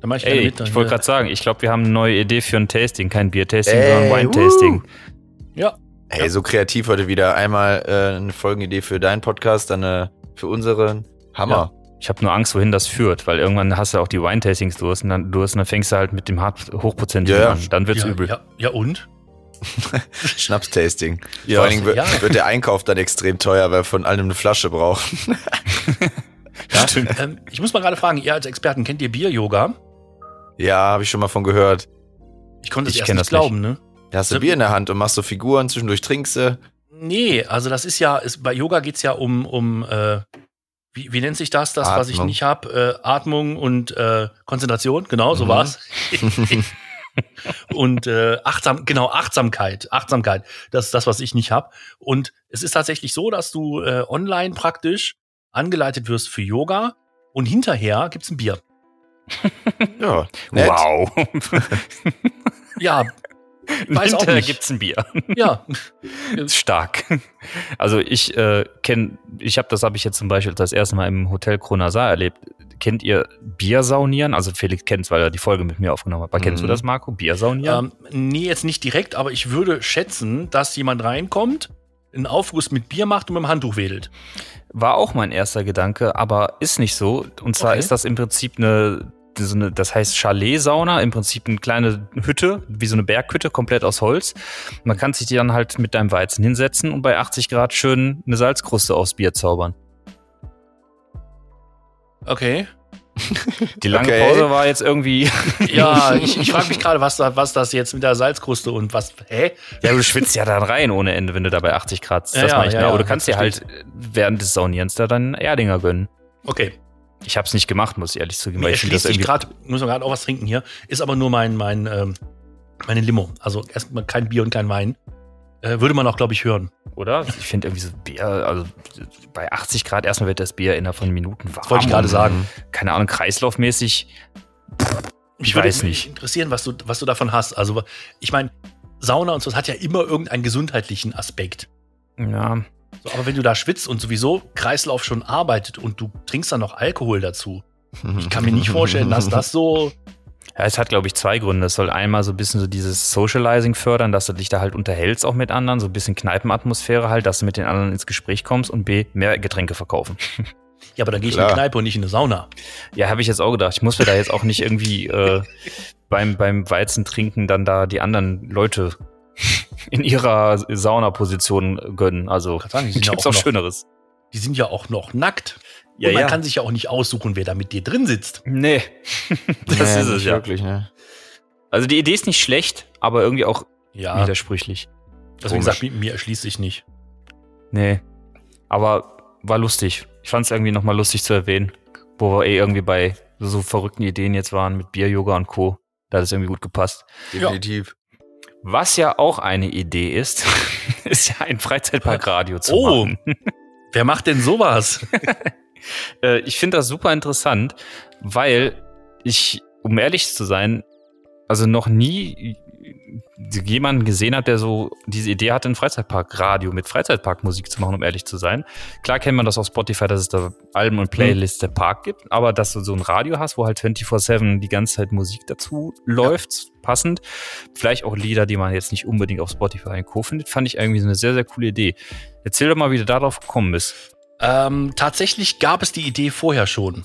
Da mache ich Ey, mit. ich wollte gerade sagen, ich glaube, wir haben eine neue Idee für ein Tasting. Kein Bier-Tasting, sondern Weintasting. Ja, Hey, so kreativ heute wieder. Einmal äh, eine Folgenidee für deinen Podcast, dann äh, für unseren. Hammer. Ich habe nur Angst, wohin das führt, weil irgendwann hast du auch die Weintastings durch und dann, durch und dann fängst du halt mit dem hart hochprozentigen Ja, ja. an. Dann wird's ja, übel. Ja, ja und? [LAUGHS] Schnapstasting. Ja, Vor allen Dingen wird, ja. wird der Einkauf dann extrem teuer, weil wir von allem eine Flasche brauchen. [LAUGHS] Ja? ähm, ich muss mal gerade fragen, ihr als Experten, kennt ihr Bier-Yoga? Ja, habe ich schon mal von gehört. Ich konnte es Ich erst nicht das nicht. glauben, ne? Da hast du Bier in der Hand und machst so Figuren, zwischendurch trinkst du. Nee, also das ist ja, ist, bei Yoga geht's ja um, um äh, wie, wie nennt sich das, das, was ich Atmung. nicht habe? Äh, Atmung und äh, Konzentration, genau, so Mhm. war's. [LAUGHS] und äh, Achtsam, genau, Achtsamkeit, Achtsamkeit, das ist das, was ich nicht habe. Und es ist tatsächlich so, dass du äh, online praktisch angeleitet wirst für Yoga und hinterher gibt's ein Bier. Ja. [LAUGHS] Wow. [LAUGHS] Ja, weiß nicht. gibt's ein Bier. [LAUGHS] ja, [LAUGHS] Stark. Also ich äh, kenne, ich habe das habe ich jetzt zum Beispiel das erste Mal im Hotel Kronasar erlebt. Kennt ihr Biersaunieren? Also Felix kennt's, weil er die Folge mit mir aufgenommen hat. Aber kennst du Mhm. das, Marco? Biersaunieren? Ähm, nee, jetzt nicht direkt, aber ich würde schätzen, dass jemand reinkommt, einen Aufguss mit Bier macht und mit dem Handtuch wedelt. War auch mein erster Gedanke, aber ist nicht so. Und zwar Okay. ist das im Prinzip eine, so eine das heißt Chalet-Sauna, im Prinzip eine kleine Hütte, wie so eine Berghütte, komplett aus Holz. Man kann sich die dann halt mit deinem Weizen hinsetzen und bei 80 Grad schön eine Salzkruste aufs Bier zaubern. Okay. Die lange Okay. Pause war jetzt irgendwie, [LAUGHS] Ja, [LAUGHS] ich, ich frage mich gerade, was, was das jetzt mit der Salzkruste und was. Hä? ja, du schwitzt ja dann rein ohne Ende, wenn du da bei 80 Grad sitzt. Ja, das ja, ich. ja, ne? Aber du kannst dir halt während des Saunierens da dann Erdinger gönnen. Okay. Ich habe es nicht gemacht, muss ich ehrlich zugeben. Mir ich das gerade, muss man gerade auch was trinken hier, ist aber nur mein, mein, ähm, meine Limo. Also erstmal kein Bier und kein Wein. Äh, würde man auch, glaube ich, hören. oder? Ich finde irgendwie so Bier, also bei 80 Grad erstmal wird das Bier innerhalb von Minuten warm. Wollte ich gerade sagen. Keine Ahnung, kreislaufmäßig. Ich würde weiß mich nicht. interessieren, was du, was du davon hast. Also, ich meine, Sauna und so, das hat ja immer irgendeinen gesundheitlichen Aspekt. Ja, So, aber wenn du da schwitzt und sowieso Kreislauf schon arbeitet und du trinkst dann noch Alkohol dazu, ich kann mir nicht vorstellen, dass das so. [LAUGHS] Ja, es hat, glaube ich, zwei Gründe. Es soll einmal so ein bisschen so dieses Socializing fördern, dass du dich da halt unterhältst auch mit anderen, so ein bisschen Kneipenatmosphäre halt, dass du mit den anderen ins Gespräch kommst und B, mehr Getränke verkaufen. [LAUGHS] Ja, aber dann gehe ich in Klar. eine Kneipe und nicht in eine Sauna. Ja, habe ich jetzt auch gedacht. Ich muss mir da jetzt auch nicht irgendwie äh, [LAUGHS] beim, beim Weizen trinken dann da die anderen Leute in ihrer Saunaposition gönnen. Also sagen, die sind ja gibt's auch auch noch- Schöneres. Die sind ja auch noch nackt. Ja, und man ja. kann sich ja auch nicht aussuchen, wer da mit dir drin sitzt. Nee, [LAUGHS] das Nee, ist es ja. wirklich, ne? Also die Idee ist nicht schlecht, aber irgendwie auch Ja, widersprüchlich. deswegen komisch. gesagt, mir, mir erschließt sich nicht. Nee. Aber war lustig. Ich fand es irgendwie nochmal lustig zu erwähnen, wo wir eh irgendwie bei so verrückten Ideen jetzt waren mit Bier, Yoga und Co. Da hat es irgendwie gut gepasst. Definitiv. Was ja auch eine Idee ist, [LAUGHS] ist ja ein Freizeitparkradio zu Oh. machen. [LAUGHS] Wer macht denn sowas? [LAUGHS] Äh, ich finde das super interessant, weil ich, um ehrlich zu sein, also noch nie jemanden gesehen habe, der so diese Idee hatte, ein Freizeitparkradio mit Freizeitparkmusik zu machen, um ehrlich zu sein. Klar kennt man das auf Spotify, dass es da Alben und Playlists der Park gibt, aber dass du so ein Radio hast, wo halt 24-7 die ganze Zeit Musik dazu läuft, passend, vielleicht auch Lieder, die man jetzt nicht unbedingt auf Spotify und Co. findet, fand ich irgendwie so eine sehr, sehr coole Idee. Erzähl doch mal, wie du darauf gekommen bist. ähm, tatsächlich gab es die Idee vorher schon.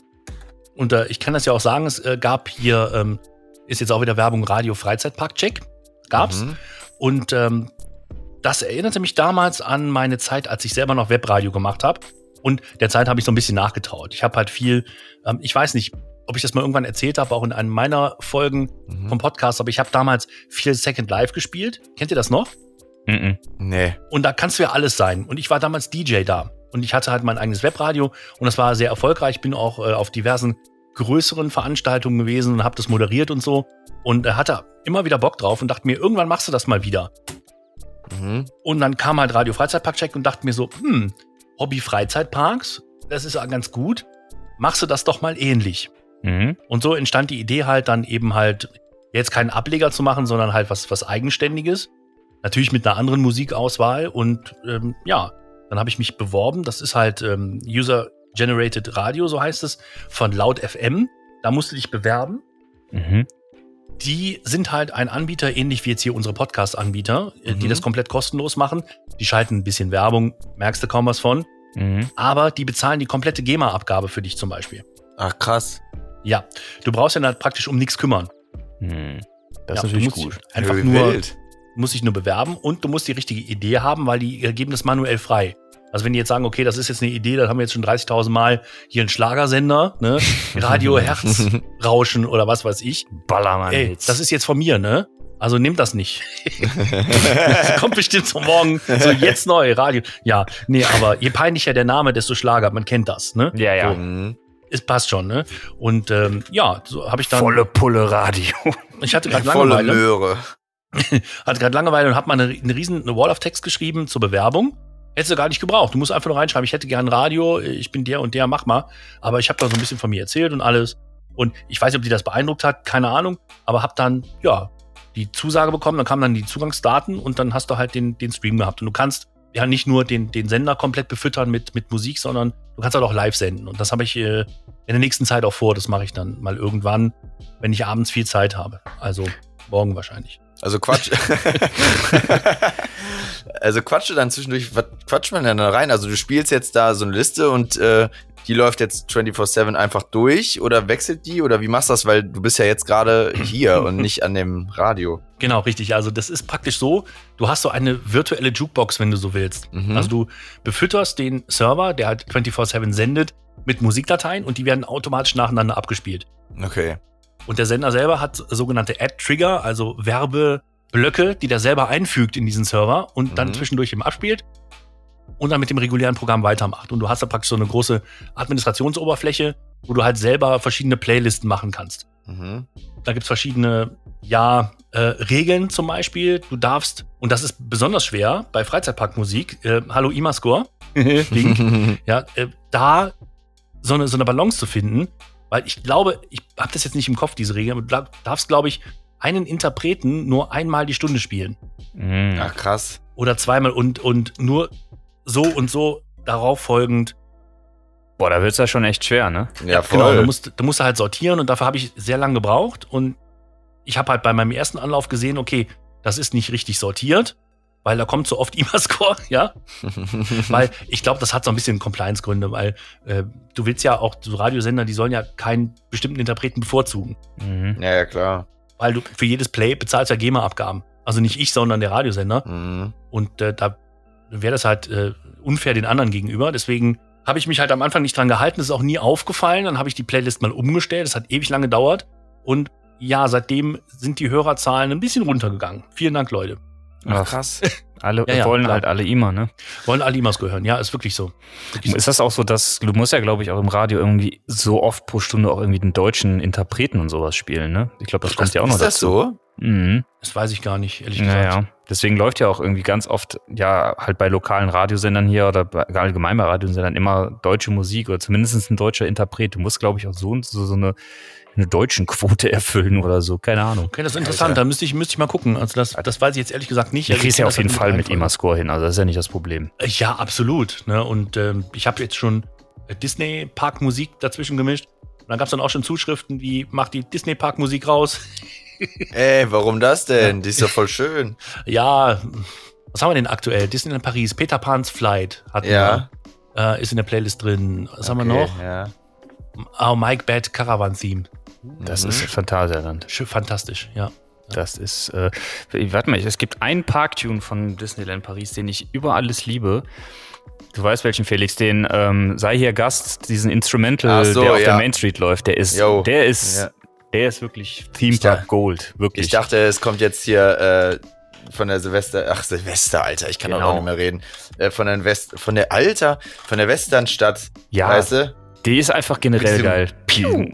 Und äh, ich kann das ja auch sagen, es äh, gab hier, ähm, ist jetzt auch wieder Werbung, Radio Freizeitpark-Check. Gab's. Mhm. Und ähm, das erinnerte mich damals an meine Zeit, als ich selber noch Webradio gemacht habe. Und der Zeit habe ich so ein bisschen nachgetraut. Ich habe halt viel, ähm, ich weiß nicht, ob ich das mal irgendwann erzählt habe, auch in einem meiner Folgen Mhm. vom Podcast, aber ich habe damals viel Second Life gespielt. Kennt ihr das noch? Mhm. Nee. Und da kannst du ja alles sein. Und ich war damals DJ da. Und ich hatte halt mein eigenes Webradio und das war sehr erfolgreich. Bin auch äh, auf diversen größeren Veranstaltungen gewesen und habe das moderiert und so. Und äh, hatte immer wieder Bock drauf und dachte mir, irgendwann machst du das mal wieder. Mhm. Und dann kam halt Radio Freizeitpark-Check und dachte mir so, hm, Hobby Freizeitparks, das ist ja ganz gut. Machst du das doch mal ähnlich. Mhm. Und so entstand die Idee halt dann eben halt, jetzt keinen Ableger zu machen, sondern halt was, was Eigenständiges. Natürlich mit einer anderen Musikauswahl. Und ähm, ja, dann habe ich mich beworben. Das ist halt ähm, User Generated Radio, so heißt es, von Laut FM. Da musst du dich bewerben. Mhm. Die sind halt ein Anbieter, ähnlich wie jetzt hier unsere Podcast-Anbieter, äh, die Mhm. das komplett kostenlos machen. Die schalten ein bisschen Werbung, merkst du kaum was von. Mhm. Aber die bezahlen die komplette GEMA-Abgabe für dich zum Beispiel. Ach, krass. Ja, du brauchst ja halt praktisch um nichts kümmern. Mhm. Das Ja, ist natürlich gut. Einfach Wie nur, wild. musst dich nur bewerben und du musst die richtige Idee haben, weil die geben das manuell frei. Also wenn die jetzt sagen, okay, das ist jetzt eine Idee, dann haben wir jetzt schon 30.000 Mal hier einen Schlagersender, ne? [LAUGHS] Radio Herzrauschen oder was weiß ich. Ballermann Ey, das ist jetzt von mir, ne? Also nimm das nicht. das [LAUGHS] [LAUGHS] kommt bestimmt zum Morgen. So jetzt neu, Radio. Ja, nee, aber je peinlicher der Name, desto Schlager. Man kennt das, ne? ja, ja. Mhm. Es passt schon, ne? Und ähm, ja, so habe ich dann. Volle Pulle Radio. Ich hatte gerade Volle Langeweile. Möhre. hatte gerade Langeweile und habe mal eine, eine riesen eine Wall of Text geschrieben zur Bewerbung. Hättest du gar nicht gebraucht. Du musst einfach nur reinschreiben, ich hätte gern Radio, ich bin der und der, mach mal. Aber ich habe da so ein bisschen von mir erzählt und alles. Und ich weiß nicht, ob die das beeindruckt hat, keine Ahnung. Aber habe dann, ja, die Zusage bekommen, dann kamen dann die Zugangsdaten und dann hast du halt den, den Stream gehabt. Und du kannst ja nicht nur den, den Sender komplett befüttern mit, mit Musik, sondern du kannst halt auch live senden. Und das habe ich äh, in der nächsten Zeit auch vor. Das mache ich dann mal irgendwann, wenn ich abends viel Zeit habe. Also morgen wahrscheinlich. Also Quatsch. [LAUGHS] also quatsche dann zwischendurch, was quatscht man denn da rein? Also du spielst jetzt da so eine Liste und äh, die läuft jetzt 24-7 einfach durch oder wechselt die oder wie machst du das? Weil du bist ja jetzt gerade hier und nicht an dem Radio. Genau, richtig. Also das ist praktisch so, du hast so eine virtuelle Jukebox, wenn du so willst. Mhm. Also du befütterst den Server, der halt 24/7 sendet, mit Musikdateien und die werden automatisch nacheinander abgespielt. Okay. Und der Sender selber hat sogenannte Ad-Trigger, also Werbeblöcke, die der selber einfügt in diesen Server und dann Mhm. zwischendurch eben abspielt und dann mit dem regulären Programm weitermacht. Und du hast da praktisch so eine große Administrationsoberfläche, wo du halt selber verschiedene Playlisten machen kannst. Mhm. Da gibt's verschiedene, ja, äh, Regeln zum Beispiel. Du darfst, und das ist besonders schwer bei Freizeitparkmusik, äh, Hallo Imascore, [LAUGHS] Link, ja, äh, da so eine, so eine Balance zu finden, weil ich glaube, ich habe das jetzt nicht im Kopf, diese Regel, aber du darf- darfst, glaube ich, einen Interpreten nur einmal die Stunde spielen. Mhm. Ach krass. Oder zweimal und, und nur so und so darauf folgend. Boah, da wird's ja schon echt schwer, ne? Ja, voll. Genau, da musst, da musst du halt sortieren und dafür habe ich sehr lange gebraucht und ich habe halt bei meinem ersten Anlauf gesehen, okay, das ist nicht richtig sortiert, weil da kommt so oft [LAUGHS] IMA-Score, ja. [LAUGHS] weil ich glaube, das hat so ein bisschen Compliance-Gründe, weil äh, du willst ja auch, so Radiosender, die sollen ja keinen bestimmten Interpreten bevorzugen. Mhm. ja, ja, klar. Weil du für jedes Play bezahlst ja GEMA-Abgaben. Also nicht ich, sondern der Radiosender. Mhm. Und äh, da wäre das halt äh, unfair den anderen gegenüber. Deswegen habe ich mich halt am Anfang nicht dran gehalten. Das ist auch nie aufgefallen. Dann habe ich die Playlist mal umgestellt. Das hat ewig lange gedauert. Und ja, seitdem sind die Hörerzahlen ein bisschen runtergegangen. Vielen Dank, Leute. Ach, krass. [LAUGHS] Alle Ja, ja, wollen klar. halt alle immer, ne? Wollen alle IMAs gehören. Ja, ist wirklich so. Wirklich so. Ist das auch so, dass du musst ja, glaube ich, auch im Radio irgendwie so oft pro Stunde auch irgendwie den deutschen Interpreten und sowas spielen, ne? Ich glaube, das kommt ja auch noch Ist das dazu. so? Mhm. Das weiß ich gar nicht, ehrlich gesagt. Naja, deswegen läuft ja auch irgendwie ganz oft, ja, halt bei lokalen Radiosendern hier oder bei, allgemein bei Radiosendern immer deutsche Musik oder zumindest ein deutscher Interpret. Du musst, glaube ich, auch so, und so, so eine, eine deutschen Quote erfüllen oder so, keine Ahnung. Okay, das ist interessant. Da müsste ich, müsste ich mal gucken. Also das, das weiß ich jetzt ehrlich gesagt nicht. Du Also kriegst ja auf das jeden halt Fall mit. IMA-Score hin, also das ist ja nicht das Problem. Ja, absolut. Ne? Und ähm, ich habe jetzt schon äh, Disney-Park-Musik dazwischen gemischt. Und dann gab es dann auch schon Zuschriften wie, mach die Disney-Park-Musik raus. [LAUGHS] Ey, warum das denn? Die ist doch voll schön. Ja, was haben wir denn aktuell? Disneyland Paris, Peter Pan's Flight hatten Ja. wir. Äh, ist in der Playlist drin. Was haben wir Okay, noch? Ja. Oh, Mike Bad Caravan Theme. Das Mhm. ist Phantasialand. Fantastisch, ja. Das ist, äh, warte mal, es gibt einen Parktune von Disneyland Paris, den ich über alles liebe. Du weißt welchen, Felix, den ähm, sei hier Gast, diesen Instrumental, so, der auf ja. der Main Street läuft, der ist, Yo. der ist, Ja. der ist wirklich Theme Park Gold, wirklich. Ich dachte, es kommt jetzt hier äh, von der Silvester, ach Silvester, Alter, ich kann Genau. auch nicht mehr reden. Äh, von der West, von der Alter, von der Westernstadt, Ja. weißt du? die ist einfach generell geil. Piu.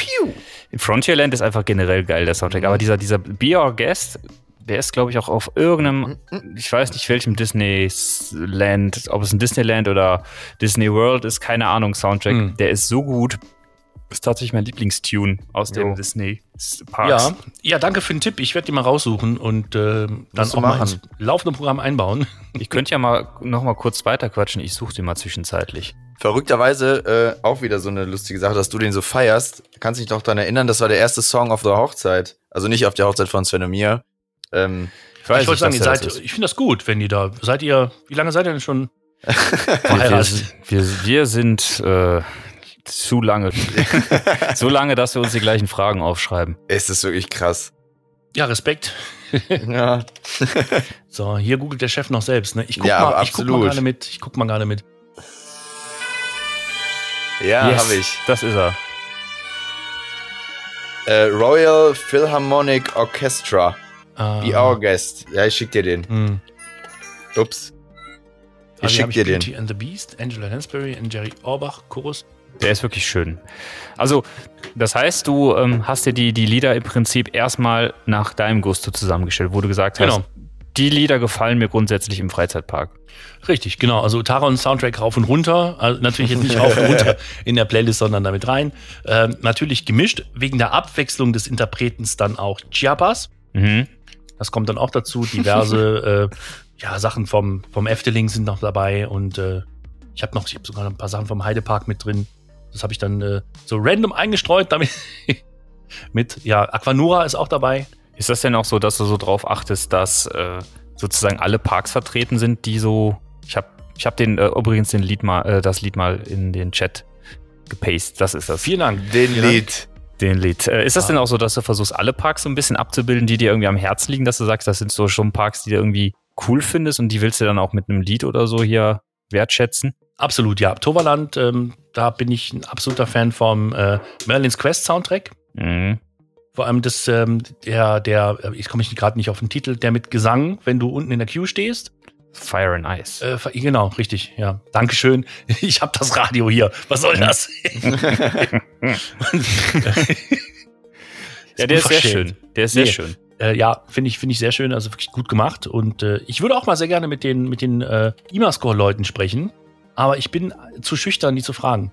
Piu. Frontierland ist einfach generell geil, der Soundtrack. Mhm. Aber dieser, dieser Be Our Guest, der ist, glaube ich, auch auf irgendeinem, Mhm. ich weiß nicht welchem Disneyland, ob es ein Disneyland oder Disney World ist, keine Ahnung, Soundtrack. Mhm. Der ist so gut. Ist tatsächlich mein Lieblingstune aus den Jo. Disney Parks. Ja, ja, danke für den Tipp. Ich werde die mal raussuchen und äh, dann Musst auch mal machen. ins laufende Programm einbauen. [LAUGHS] Ich könnte ja mal noch mal kurz weiterquatschen. Ich suche den mal zwischenzeitlich. Verrückterweise äh, auch wieder so eine lustige Sache, dass du den so feierst. Kannst dich doch daran erinnern, das war der erste Song auf der Hochzeit. Also nicht auf der Hochzeit von Sven und mir. Ähm, Ich ich wollte sagen, ihr seid, ich finde das gut, wenn ihr da, seid ihr, wie lange seid ihr denn schon wir, [LAUGHS] verheiratet? wir, wir sind äh, zu lange. [LAUGHS] so lange, dass wir uns die gleichen Fragen aufschreiben. es ist wirklich krass. Ja, Respekt. [LAUGHS] Ja. [LAUGHS] So, hier googelt der Chef noch selbst. Ne? Ich guck Ja, mal, ich guck mal absolut. gerade mit. Ich guck mal gerade mit. Ja, Yes, habe ich. Das ist er. Äh, Royal Philharmonic Orchestra. Ah, Be Our Guest. Ja, ich schick dir den. hm. Ups. Ah, Ich hab schick dir den. Beauty and the Beast, Angela Lansbury und Jerry Orbach, Chorus. Der ist wirklich schön. Also, das heißt, du ähm, hast dir die, die Lieder im Prinzip erstmal nach deinem Gusto zusammengestellt, wo du gesagt hast, Genau. die Lieder gefallen mir grundsätzlich im Freizeitpark. Richtig, genau. Also Taron Soundtrack rauf und runter. Also natürlich jetzt nicht rauf und runter [LAUGHS] in der Playlist, sondern damit rein. Ähm, natürlich gemischt, wegen der Abwechslung des Interpretens dann auch Chiapas. Mhm. Das kommt dann auch dazu. Diverse [LAUGHS] äh, ja, Sachen vom, vom Efteling sind noch dabei und äh, ich habe noch, ich habe sogar noch ein paar Sachen vom Heidepark mit drin. Das habe ich dann äh, so random eingestreut, damit [LAUGHS] mit, ja, Aquanura ist auch dabei. Ist das denn auch so, dass du so drauf achtest, dass äh, sozusagen alle Parks vertreten sind, die so. Ich habe ich hab den, äh, übrigens den Lied mal, äh, das Lied mal in den Chat gepastet. Das ist das. Vielen Dank. Den Vielen Dank. Lied. Den Lied. Äh, ist das Ah. denn auch so, dass du versuchst, alle Parks so ein bisschen abzubilden, die dir irgendwie am Herzen liegen, dass du sagst, das sind so schon Parks, die du irgendwie cool findest und die willst du dann auch mit einem Lied oder so hier wertschätzen? Absolut, ja. Toverland, ähm, da bin ich ein absoluter Fan vom äh, Merlin's Quest Soundtrack. Mhm. Vor allem das, ähm, der, der, äh, ich komme gerade nicht auf den Titel, der mit Gesang, wenn du unten in der Queue stehst. Fire and Ice. Äh, genau, richtig, ja. Dankeschön. [LAUGHS] Ich habe das Radio hier. Was soll das? [LAUGHS] ja, der ist sehr schön. Der ist sehr Nee. schön. Äh, ja, finde ich, finde ich sehr schön, also wirklich gut gemacht. Und äh, ich würde auch mal sehr gerne mit den, mit den äh, IMA-Score-Leuten sprechen, aber ich bin zu schüchtern, die zu fragen.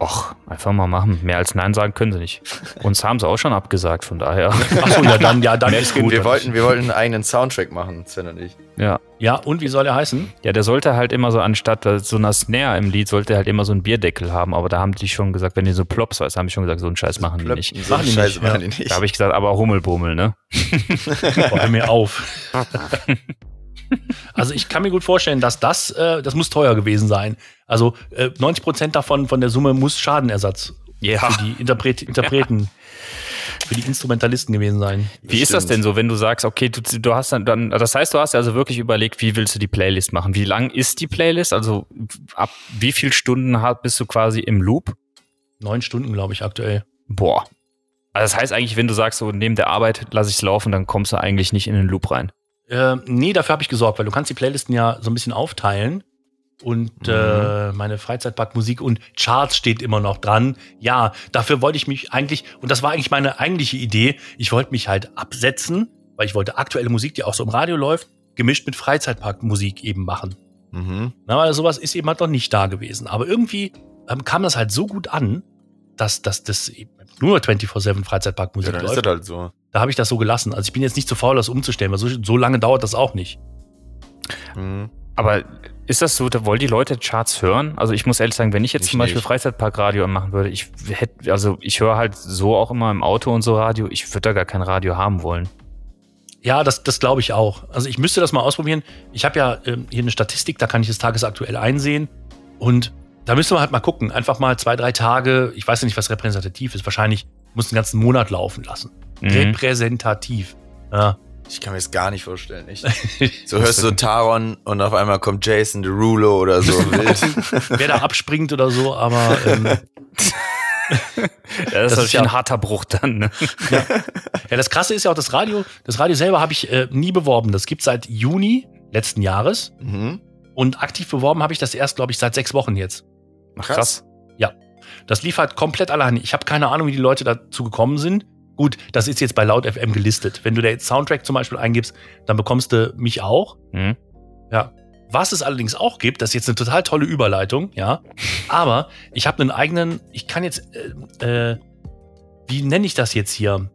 Och, einfach mal machen. Mehr als Nein sagen können sie nicht. Uns haben sie auch schon abgesagt, von daher. [LAUGHS] Achso, ja, dann, ja, dann ist gut. wir, wollten, wir wollten einen eigenen Soundtrack machen, Sven und ich. Ja. Ja, und wie soll er heißen? Ja, der sollte halt immer so anstatt so einer Snare im Lied, sollte halt immer so einen Bierdeckel haben. Aber da haben die schon gesagt, wenn die so Plops weiß, haben die schon gesagt, so einen Scheiß machen die nicht. So Machen die Scheiße nicht, machen ja. die nicht. Da habe ich gesagt, aber Hummelbummel, ne? [LAUGHS] Hör mir auf. [LAUGHS] Also ich kann mir gut vorstellen, dass das, äh, das muss teuer gewesen sein. Also äh, 90 Prozent davon von der Summe muss Schadenersatz Ja. für die Interpret Interpreten, für die Instrumentalisten gewesen sein. Wie ist das denn so, wenn du sagst, okay, du, du hast dann, dann, das heißt, du hast ja also wirklich überlegt, wie willst du die Playlist machen? Wie lang ist die Playlist? Also ab wie viel Stunden bist du quasi im Loop? Neun Stunden, glaube ich, aktuell. Boah. Also das heißt eigentlich, wenn du sagst, so neben der Arbeit lasse ich es laufen, dann kommst du eigentlich nicht in den Loop rein. Äh, nee, dafür habe ich gesorgt, weil du kannst die Playlisten ja so ein bisschen aufteilen. Und äh, meine Freizeitparkmusik und Charts steht immer noch dran. Ja, dafür wollte ich mich eigentlich, und das war eigentlich meine eigentliche Idee, ich wollte mich halt absetzen, weil ich wollte aktuelle Musik, die auch so im Radio läuft, gemischt mit Freizeitparkmusik eben machen. Mhm. Na, weil sowas ist eben halt noch nicht da gewesen. Aber irgendwie ähm, kam das halt so gut an, dass, dass das eben nur 24-7 Ja, Freizeitparkmusik dann ist läuft. das halt so. Da habe ich das so gelassen. Also ich bin jetzt nicht zu faul, das umzustellen, weil so, so lange dauert das auch nicht. Mhm. Aber ist das so, da wollen die Leute Charts hören? Also ich muss ehrlich sagen, wenn ich jetzt Ich zum Beispiel nicht. Freizeitparkradio machen würde, ich hätte, also ich höre halt so auch immer im Auto und so Radio, ich würde da gar kein Radio haben wollen. Ja, das, das glaube ich auch. Also ich müsste das mal ausprobieren. Ich habe ja ähm, hier eine Statistik, da kann ich das tagesaktuell einsehen. Und da müsste man halt mal gucken. Einfach mal zwei, drei Tage. Ich weiß ja nicht, was repräsentativ ist. Wahrscheinlich muss den ganzen Monat laufen lassen. Mhm. Repräsentativ. Ja. Ich kann mir das gar nicht vorstellen, echt. [LAUGHS] So hörst du Taron und auf einmal kommt Jason Derulo oder so [LAUGHS] wild. Wer da abspringt oder so, aber ähm, [LAUGHS] Ja, das, Das ist natürlich ja- ein harter Bruch dann. Ne? ja, das Krasse ist ja auch das Radio. Das Radio selber habe ich äh, nie beworben. Das gibt seit Juni letzten Jahres. Mhm. Und aktiv beworben habe ich das erst, glaube ich, seit sechs Wochen jetzt. Ach, Krass. Das lief halt komplett alleine. Ich habe keine Ahnung, wie die Leute dazu gekommen sind. Gut, das ist jetzt bei Laut FM gelistet. Wenn du da jetzt Soundtrack zum Beispiel eingibst, dann bekommst du mich auch. Mhm. Ja. Was es allerdings auch gibt, das ist jetzt eine total tolle Überleitung, ja. Aber ich habe einen eigenen, ich kann jetzt, äh, äh, wie nenne ich das jetzt hier?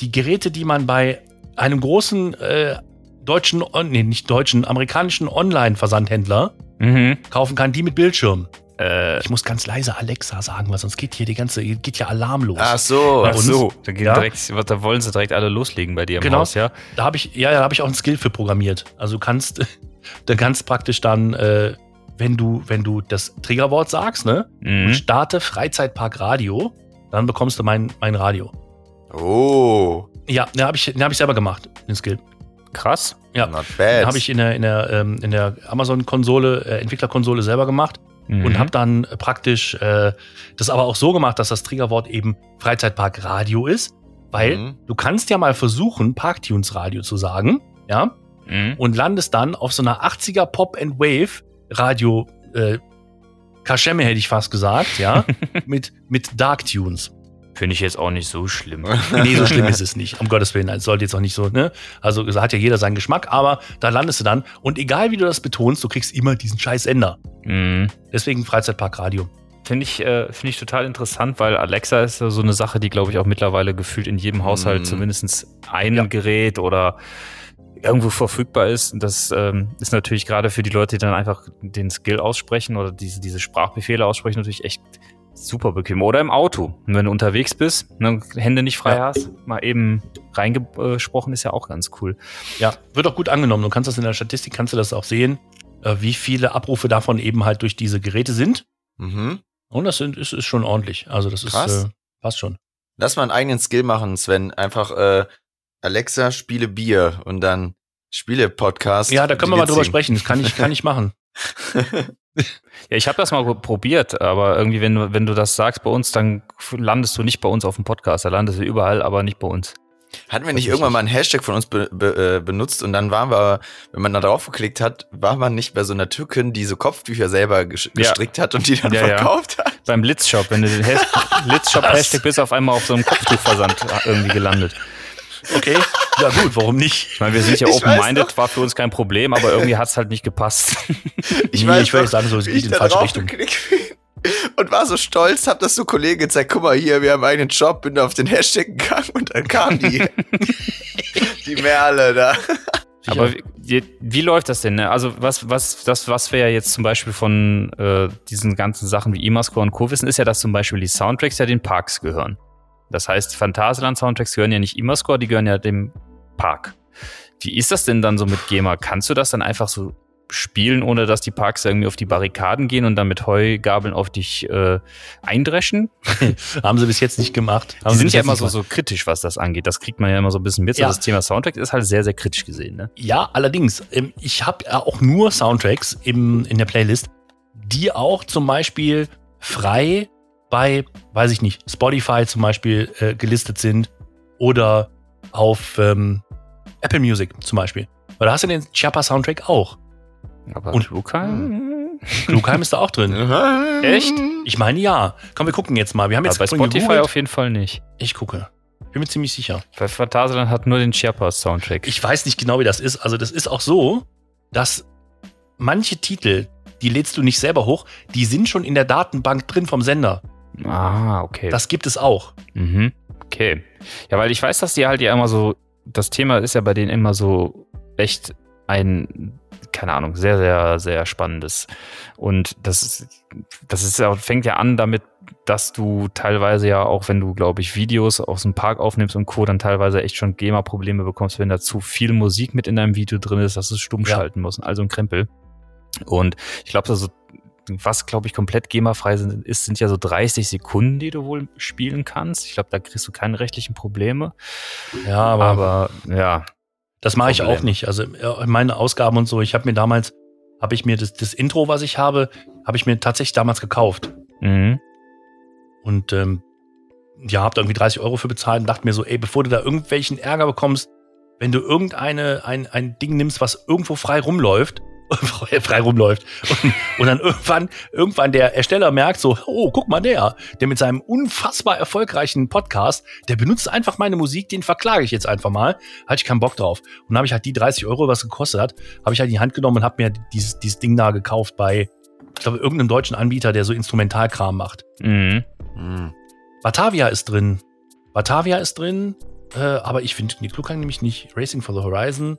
Die Geräte, die man bei einem großen äh, deutschen, On- nee, nicht deutschen, amerikanischen Online-Versandhändler Mhm. kaufen kann, die mit Bildschirm. Äh, Ich muss ganz leise Alexa sagen, weil sonst geht hier die ganze, geht ja Alarm los. Ach so. ach so, da, Ja. direkt, da wollen sie direkt alle loslegen bei dir im Genau. Haus, ja? Da habe ich, ja, da habe ich auch einen Skill für programmiert. Also du kannst, [LAUGHS] da kannst praktisch dann, äh, wenn du, wenn du das Triggerwort sagst, ne, und Mhm. starte Freizeitpark Radio, dann bekommst du mein, mein Radio. Oh. Ja, den habe ich, den habe ich selber gemacht, den Skill. Krass. Ja. Not Den bad. habe ich in der, in der, ähm, in der Amazon-Konsole, äh, Entwicklerkonsole selber gemacht Mhm. und habe dann äh, praktisch äh, das aber auch so gemacht, dass das Triggerwort eben Freizeitpark Radio ist, weil Mhm. du kannst ja mal versuchen, Parktunes Radio zu sagen, ja, Mhm. und landest dann auf so einer 80er Pop and Wave Radio äh, Kaschemme hätte ich fast gesagt, ja, [LAUGHS] mit mit Dark Tunes. Finde ich jetzt auch nicht so schlimm. [LAUGHS] Nee, so schlimm ist es nicht. Um Gottes Willen, es sollte jetzt auch nicht so, ne? Also hat ja jeder seinen Geschmack, aber da landest du dann und egal wie du das betonst, du kriegst immer diesen scheiß Ender. Mhm. Deswegen Freizeitpark Radio. Finde ich, äh, finde ich total interessant, weil Alexa ist ja so eine Sache, die, glaube ich, auch mittlerweile gefühlt in jedem Haushalt Mhm. zumindest ein Ja. Gerät oder irgendwo verfügbar ist. Und Das ähm, ist natürlich gerade für die Leute, die dann einfach den Skill aussprechen oder diese, diese Sprachbefehle aussprechen, natürlich echt super bequem. Oder im Auto. Und wenn du unterwegs bist, ne, Hände nicht frei Ja. hast, mal eben reingesprochen, ist ja auch ganz cool. Ja, wird auch gut angenommen. Du kannst das in der Statistik, kannst du das auch sehen, äh, wie viele Abrufe davon eben halt durch diese Geräte sind. Mhm. Und das sind, ist, ist schon ordentlich. Also das Krass. ist äh, passt schon. Lass mal einen eigenen Skill machen, Sven. Einfach äh, Alexa, spiele Bier und dann spiele Podcast. Ja, da können wir mal drüber sprechen. Das kann ich, kann [LAUGHS] ich machen. [LAUGHS] Ja, ich habe das mal probiert, aber irgendwie, wenn du, wenn du das sagst bei uns, dann landest du nicht bei uns auf dem Podcast. Da landest du überall, aber nicht bei uns. Hatten wir nicht irgendwann mal einen Hashtag von uns be be äh, benutzt und dann waren wir, wenn man da drauf geklickt hat, war man nicht bei so einer Türkin, die so Kopftücher selber ges Ja. gestrickt hat und die dann Ja, ja. verkauft hat? Beim Blitzshop, wenn du den Has- Blitzshop-Hashtag [LAUGHS] bist, auf einmal auf so einem Kopftuchversand irgendwie gelandet. Okay, ja gut, warum nicht? Ich meine, wir sind ja open-minded, war für uns kein Problem, aber irgendwie hat's halt nicht gepasst. [LAUGHS] Ich Nee, ich würde sagen, so, es geht in die falsche Richtung. und war so stolz, hab das so Kollegen gezeigt, guck mal hier, wir haben einen Job, bin auf den Hashtag gegangen und dann kam die, [LAUGHS] die Merle da. Aber wie, wie läuft das denn? Ne? Also was, was, das, was wir ja jetzt zum Beispiel von äh, diesen ganzen Sachen wie Emascore und Co. wissen, ist ja, dass zum Beispiel die Soundtracks ja den Parks gehören. Das heißt, Phantasialand-Soundtracks gehören ja nicht Emascore, die gehören ja dem Park. Wie ist das denn dann so mit GEMA? Kannst du das dann einfach so spielen, ohne dass die Parks irgendwie auf die Barrikaden gehen und dann mit Heugabeln auf dich äh, eindreschen? [LAUGHS] Haben sie bis jetzt nicht gemacht. Haben Die sind ja immer so, so kritisch, was das angeht. Das kriegt man ja immer so ein bisschen mit. Ja. Das Thema Soundtrack ist halt sehr, sehr kritisch gesehen. Ne? Ja, allerdings. ähm, Ich habe ja auch nur Soundtracks im, in der Playlist, die auch zum Beispiel frei bei, weiß ich nicht, Spotify zum Beispiel äh, gelistet sind oder auf ähm, Apple Music zum Beispiel. Weil da hast du den Chiappa Soundtrack auch. Aber Und- Luca? [LAUGHS] Klugheim ist da auch drin. [LAUGHS] Echt? Ich meine ja. Komm, wir gucken jetzt mal. Wir haben Aber jetzt bei vorhin Spotify gegoogelt. auf jeden Fall nicht. Ich gucke. Bin mir ziemlich sicher. Weil Phantasialand hat nur den Chiapas-Soundtrack. Ich weiß nicht genau, wie das ist. Also, das ist auch so, dass manche Titel, die lädst du nicht selber hoch, die sind schon in der Datenbank drin vom Sender. Ah, okay. Das gibt es auch. Mhm. Okay. Ja, weil ich weiß, dass die halt ja immer so, das Thema ist ja bei denen immer so echt ein, keine Ahnung, sehr, sehr, sehr spannendes. Und das ist, das ist ja, fängt ja an damit, dass du teilweise ja auch, wenn du, glaube ich, Videos aus dem Park aufnimmst und Co., dann teilweise echt schon GEMA-Probleme bekommst, wenn da zu viel Musik mit in deinem Video drin ist, dass du es stumm Ja. schalten musst. Also ein Krempel. Und ich glaube, also was, glaube ich, komplett GEMA-frei sind, ist, sind ja so 30 Sekunden, die du wohl spielen kannst. Ich glaube, da kriegst du keine rechtlichen Probleme. Ja, aber, Aber ja, das mache ich auch nicht. Also, äh, meine Ausgaben und so, ich habe mir damals, habe ich mir das, das Intro, was ich habe, habe ich mir tatsächlich damals gekauft. mhm. Und ähm, ja, hab da irgendwie 30 Euro für bezahlt und dachte mir so, ey, bevor du da irgendwelchen Ärger bekommst, wenn du irgendeine ein, ein Ding nimmst, was irgendwo frei rumläuft, [LAUGHS] frei rumläuft und, und dann irgendwann irgendwann der Ersteller merkt so, oh, guck mal der, der mit seinem unfassbar erfolgreichen Podcast, der benutzt einfach meine Musik, den verklage ich jetzt einfach mal, hatte ich keinen Bock drauf. Und dann habe ich halt die 30 Euro, was gekostet hat, habe ich halt in die Hand genommen und habe mir dieses, dieses Ding da gekauft bei, ich glaube, irgendeinem deutschen Anbieter, der so Instrumentalkram macht. Mhm. Hm. Batavia ist drin. Batavia ist drin, äh, aber ich finde Nick Klugheim nämlich nicht. Racing for the Horizon.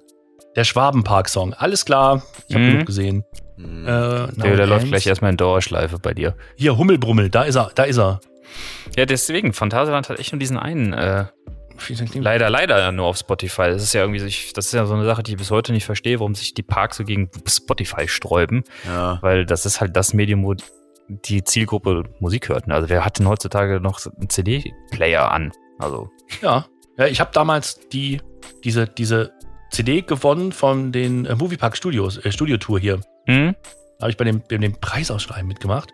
Der Schwabenpark-Song. Alles klar, ich habe Mhm. genug gesehen. Hm. Äh, Now Der, der läuft gleich erstmal in Dauerschleife bei dir. Hier, Hummelbrummel, da ist er, da ist er. Ja, deswegen, Phantasialand hat echt nur diesen einen. Äh, leider, leider nur auf Spotify. Das ist ja irgendwie, sich- das ist ja so eine Sache, die ich bis heute nicht verstehe, warum sich die Parks so gegen Spotify sträuben. Ja. Weil das ist halt das Medium, wo die Zielgruppe Musik hört. ne? Also wer hat denn heutzutage noch einen CD-Player an? Also, Ja, ja ich habe damals die, diese, diese CD gewonnen von den äh, Moviepark Studios, äh, Studio-Tour hier. hm? Da habe ich bei dem, bei dem Preisausschreiben mitgemacht.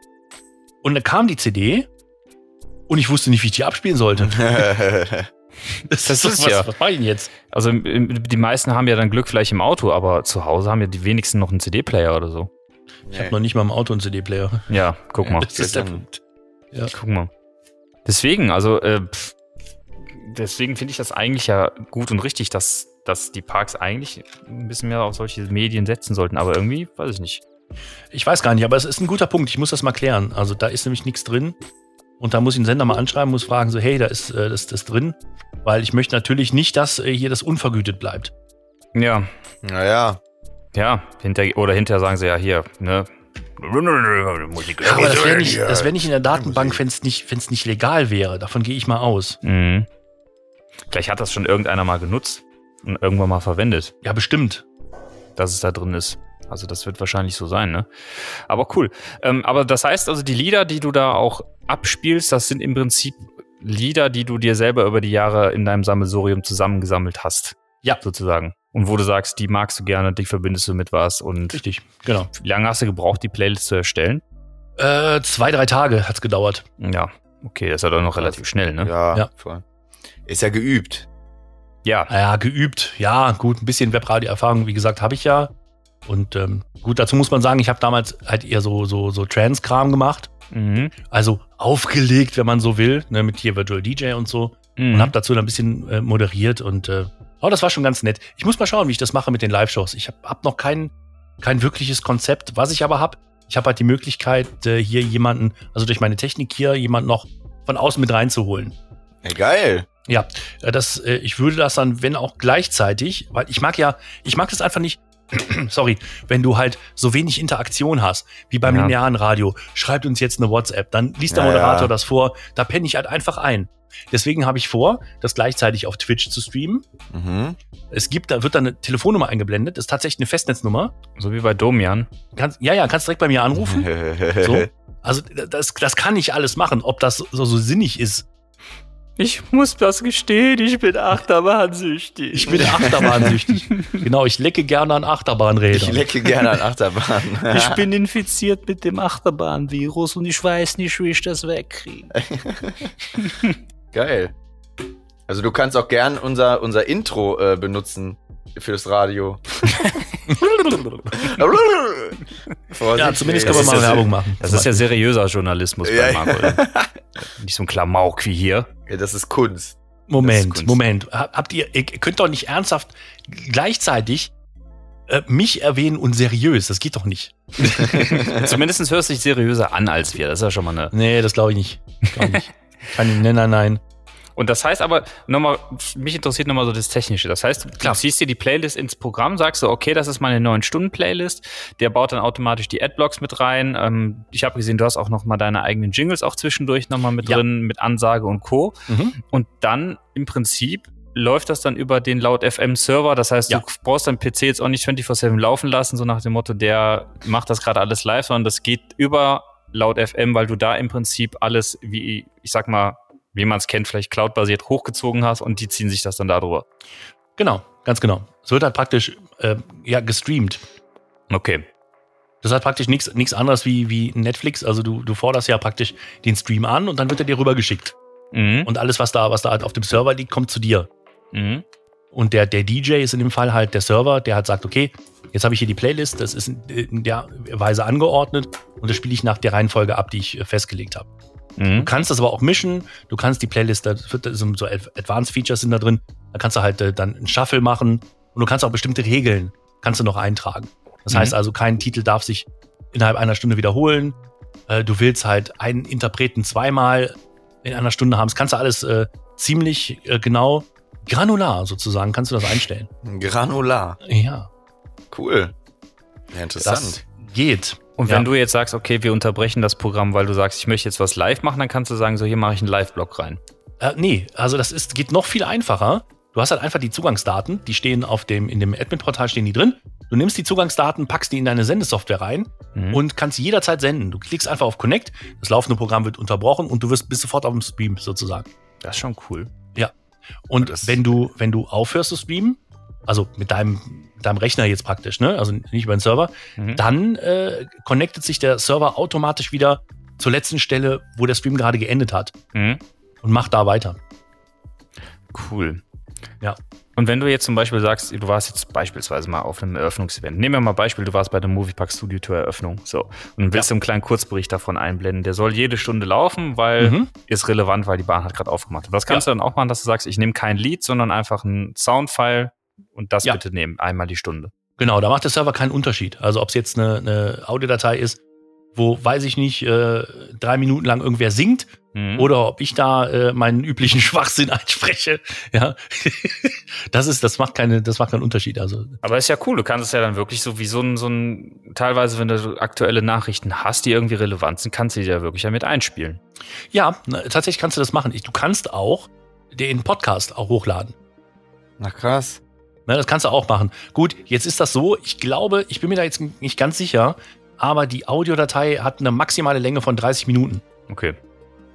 Und dann kam die CD und ich wusste nicht, wie ich die abspielen sollte. [LAUGHS] [LAUGHS] Das, Das so, ist was, ja- Was mache ich denn jetzt? Also die meisten haben ja dann Glück vielleicht im Auto, aber zu Hause haben ja die wenigsten noch einen CD-Player oder so. Ich habe noch nicht mal im Auto einen CD-Player. Ja, guck mal. [LAUGHS] Das ist der Punkt. Ja. Guck mal. Deswegen, also äh, pff, deswegen finde ich das eigentlich ja gut und richtig, dass, dass die Parks eigentlich ein bisschen mehr auf solche Medien setzen sollten. Aber irgendwie, weiß ich nicht. Ich weiß gar nicht, aber es ist ein guter Punkt. Ich muss das mal klären. Also da ist nämlich nichts drin. Und da muss ich den Sender mal anschreiben, muss fragen, so, hey, da ist äh, das, das drin. Weil ich möchte natürlich nicht, dass äh, hier das unvergütet bleibt. Ja, Naja. ja. Hinter, oder hinterher sagen sie ja hier, ne? Musik. Ja, aber das wäre nicht, das wär nicht in der Datenbank, wenn es nicht, wenn's nicht legal wäre. Davon gehe ich mal aus. Mhm. Vielleicht hat das schon irgendeiner mal genutzt irgendwann mal verwendet. Ja, bestimmt. dass es da drin ist. Also das wird wahrscheinlich so sein, ne? Aber cool. Ähm, aber das heißt also, die Lieder, die du da auch abspielst, das sind im Prinzip Lieder, die du dir selber über die Jahre in deinem Sammelsurium zusammengesammelt hast. Ja. Sozusagen. Und wo du sagst, die magst du gerne, die verbindest du mit was. Und Richtig, genau. wie lange hast du gebraucht, die Playlist zu erstellen? Äh, zwei, drei Tage hat's gedauert. Ja, okay, das ist ja dann noch relativ schnell, ne? Ja, Ja. voll. Ist ja geübt. Ja. Naja, geübt. Ja, gut, ein bisschen Webradio-Erfahrung, wie gesagt, habe ich ja. Und ähm, gut, dazu muss man sagen, ich habe damals halt eher so, so, so Trance-Kram gemacht. Mhm. Also aufgelegt, wenn man so will, ne, mit hier Virtual DJ und so. Mhm. Und habe dazu dann ein bisschen äh, moderiert und äh, oh, das war schon ganz nett. Ich muss mal schauen, wie ich das mache mit den Live-Shows. Ich habe hab noch kein, kein wirkliches Konzept. Was ich aber habe, ich habe halt die Möglichkeit, äh, hier jemanden, also durch meine Technik hier, jemanden noch von außen mit reinzuholen. Ja, geil. Ja, äh, das, äh, ich würde das dann, wenn auch gleichzeitig, weil ich mag ja, ich mag das einfach nicht, [CLEARS THROAT] sorry, wenn du halt so wenig Interaktion hast, wie beim Ja. linearen Radio, schreibt uns jetzt eine WhatsApp, dann liest der Ja, Moderator ja. das vor, da penne ich halt einfach ein. Deswegen habe ich vor, das gleichzeitig auf Twitch zu streamen. Mhm. Es gibt, da wird dann eine Telefonnummer eingeblendet, das ist tatsächlich eine Festnetznummer. So wie bei Domian. Kannst, ja, ja, kannst direkt bei mir anrufen. [LAUGHS] So. Also das, das kann ich alles machen, ob das so, so sinnig ist. Ich muss das gestehen, ich bin Achterbahnsüchtig. Ich bin achterbahnsüchtig. [LAUGHS] genau, ich lecke gerne an Achterbahnrädern. Ich lecke gerne an Achterbahn. [LAUGHS] Ich bin infiziert mit dem Achterbahnvirus und ich weiß nicht, wie ich das wegkriege. [LAUGHS] Geil. Also du kannst auch gern unser, unser Intro äh, benutzen fürs Radio. [LAUGHS] ja, zumindest können wir mal ist Werbung machen. Das ist ja seriöser Journalismus Ja, bei ja. Marco. Nicht so ein Klamauk wie hier. Ja, das ist Kunst. Moment, Kunst. Moment. Ha- Habt ihr, ihr könnt doch nicht ernsthaft gleichzeitig äh, mich erwähnen und seriös. Das geht doch nicht. [LAUGHS] Zumindest hörst du dich seriöser an als wir. Das ist ja schon mal eine. Nee, das glaube ich nicht. Glaub ich nicht. Kann ich, nein, nein, nein. Und das heißt aber, nochmal, mich interessiert nochmal so das Technische. Das heißt, du Klar. ziehst dir die Playlist ins Programm, sagst du, okay, das ist meine 9-Stunden-Playlist. Der baut dann automatisch die Adblocks mit rein. Ähm, ich habe gesehen, du hast auch nochmal deine eigenen Jingles auch zwischendurch nochmal mit Ja. drin, mit Ansage und Co. Mhm. Und dann im Prinzip läuft das dann über den laut FM Server. Das heißt, Ja. du brauchst deinen PC jetzt auch nicht 24/7 laufen lassen, so nach dem Motto, der macht das gerade alles live, sondern das geht über laut FM, weil du da im Prinzip alles, wie ich sag mal, wie man es kennt, vielleicht cloud-basiert hochgezogen hast und die ziehen sich das dann darüber. Genau, ganz genau. Es wird halt praktisch äh, ja, gestreamt. Okay. Das ist halt praktisch nichts nichts anderes wie, wie Netflix. Also du, du forderst ja praktisch den Stream an und dann wird er dir rübergeschickt. Mhm. Und alles, was da, was da halt auf dem Server liegt, kommt zu dir. Mhm. Und der, der DJ ist in dem Fall halt der Server, der halt sagt, okay, jetzt habe ich hier die Playlist, das ist in, in der Weise angeordnet und das spiele ich nach der Reihenfolge ab, die ich äh, festgelegt habe. Du Mhm. kannst das aber auch mischen, du kannst die Playlist, da so, Advanced Features sind da drin, da kannst du halt äh, dann einen Shuffle machen und du kannst auch bestimmte Regeln, kannst du noch eintragen. Das Mhm. heißt also, kein Titel darf sich innerhalb einer Stunde wiederholen. Äh, du willst halt einen Interpreten zweimal in einer Stunde haben. Das kannst du alles äh, ziemlich äh, genau, granular sozusagen, kannst du das einstellen. Granular. Ja, Cool. Ja, das interessant. geht. Und Ja. wenn du jetzt sagst, okay, wir unterbrechen das Programm, weil du sagst, ich möchte jetzt was live machen, dann kannst du sagen, so hier mache ich einen Live-Blog rein. Äh, nee, also das ist, geht noch viel einfacher. Du hast halt einfach die Zugangsdaten, die stehen auf dem, in dem Admin-Portal stehen die drin. Du nimmst die Zugangsdaten, packst die in deine Sendesoftware rein Mhm. und kannst jederzeit senden. Du klickst einfach auf Connect, das laufende Programm wird unterbrochen und du wirst bist sofort auf dem Stream sozusagen. das ist schon cool. Und Das- wenn du, wenn du aufhörst zu streamen, also mit deinem, deinem Rechner jetzt praktisch, ne, also nicht über den Server, Mhm. dann äh, connectet sich der Server automatisch wieder zur letzten Stelle, wo der Stream gerade geendet hat Mhm. und macht da weiter. Cool. Ja. Und wenn du jetzt zum Beispiel sagst, du warst jetzt beispielsweise mal auf einem Eröffnungsevent. Nehmen wir mal Beispiel, du warst bei der Moviepark Studio Tour Eröffnung. So. Und willst du einen kleinen Kurzbericht davon einblenden. Der soll jede Stunde laufen, weil Mhm. ist relevant, weil die Bahn hat gerade aufgemacht. Und das kannst du dann auch machen, dass du sagst, ich nehme kein Lied, sondern einfach ein Soundfile und das Ja. bitte nehmen. Einmal die Stunde. Genau, da macht der Server keinen Unterschied. Also ob es jetzt eine, eine Audiodatei ist, wo, weiß ich nicht, äh, drei Minuten lang irgendwer singt Mhm. oder ob ich da äh, meinen üblichen [LAUGHS] Schwachsinn einspreche. Ja, [LAUGHS] das ist, das macht keine, das macht keinen Unterschied. Also Aber ist ja cool, du kannst es ja dann wirklich so wie so ein, so ein, teilweise, wenn du aktuelle Nachrichten hast, die irgendwie relevant sind, kannst du die ja wirklich ja mit einspielen. ja, na, tatsächlich kannst du das machen. Ich, du kannst auch den Podcast auch hochladen. Na krass. Ne, das kannst du auch machen. Gut, jetzt ist das so, ich glaube, ich bin mir da jetzt nicht ganz sicher, aber die Audiodatei hat eine maximale Länge von 30 Minuten. Okay.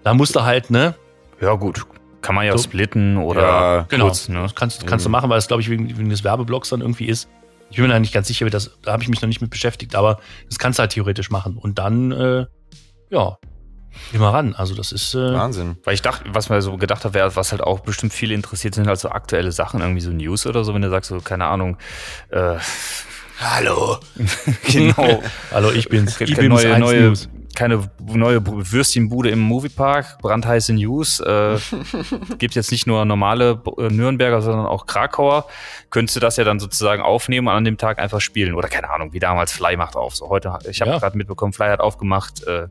Da musst du halt, ne, Ja, gut. Kann man ja So. splitten oder Ja, Genau, kurz, ne? das kannst, kannst du Mhm. machen, weil es, glaube ich, wegen, wegen des Werbeblocks dann irgendwie ist. Ich bin mir da nicht ganz sicher, wie das, da habe ich mich noch nicht mit beschäftigt, aber das kannst du halt theoretisch machen. Und dann, äh, ja, immer ran. Also das ist, äh, Wahnsinn. Weil ich dachte, was mir so gedacht habe, wäre, was halt auch bestimmt viele interessiert sind, halt so aktuelle Sachen, irgendwie so News oder so, wenn du sagst, so, keine Ahnung, äh, Hallo. [LAUGHS] genau, hallo, ich bin's. ich neue, 1 neue News. keine neue Würstchenbude im Moviepark, brandheiße News. Äh, [LAUGHS] gibt jetzt nicht nur normale äh, Nürnberger, sondern auch Krakauer. Könntest du das ja dann sozusagen aufnehmen und an dem Tag einfach spielen. Oder keine Ahnung, wie damals Fly macht auf. So heute, ich habe Ja. gerade mitbekommen, Fly hat aufgemacht, äh,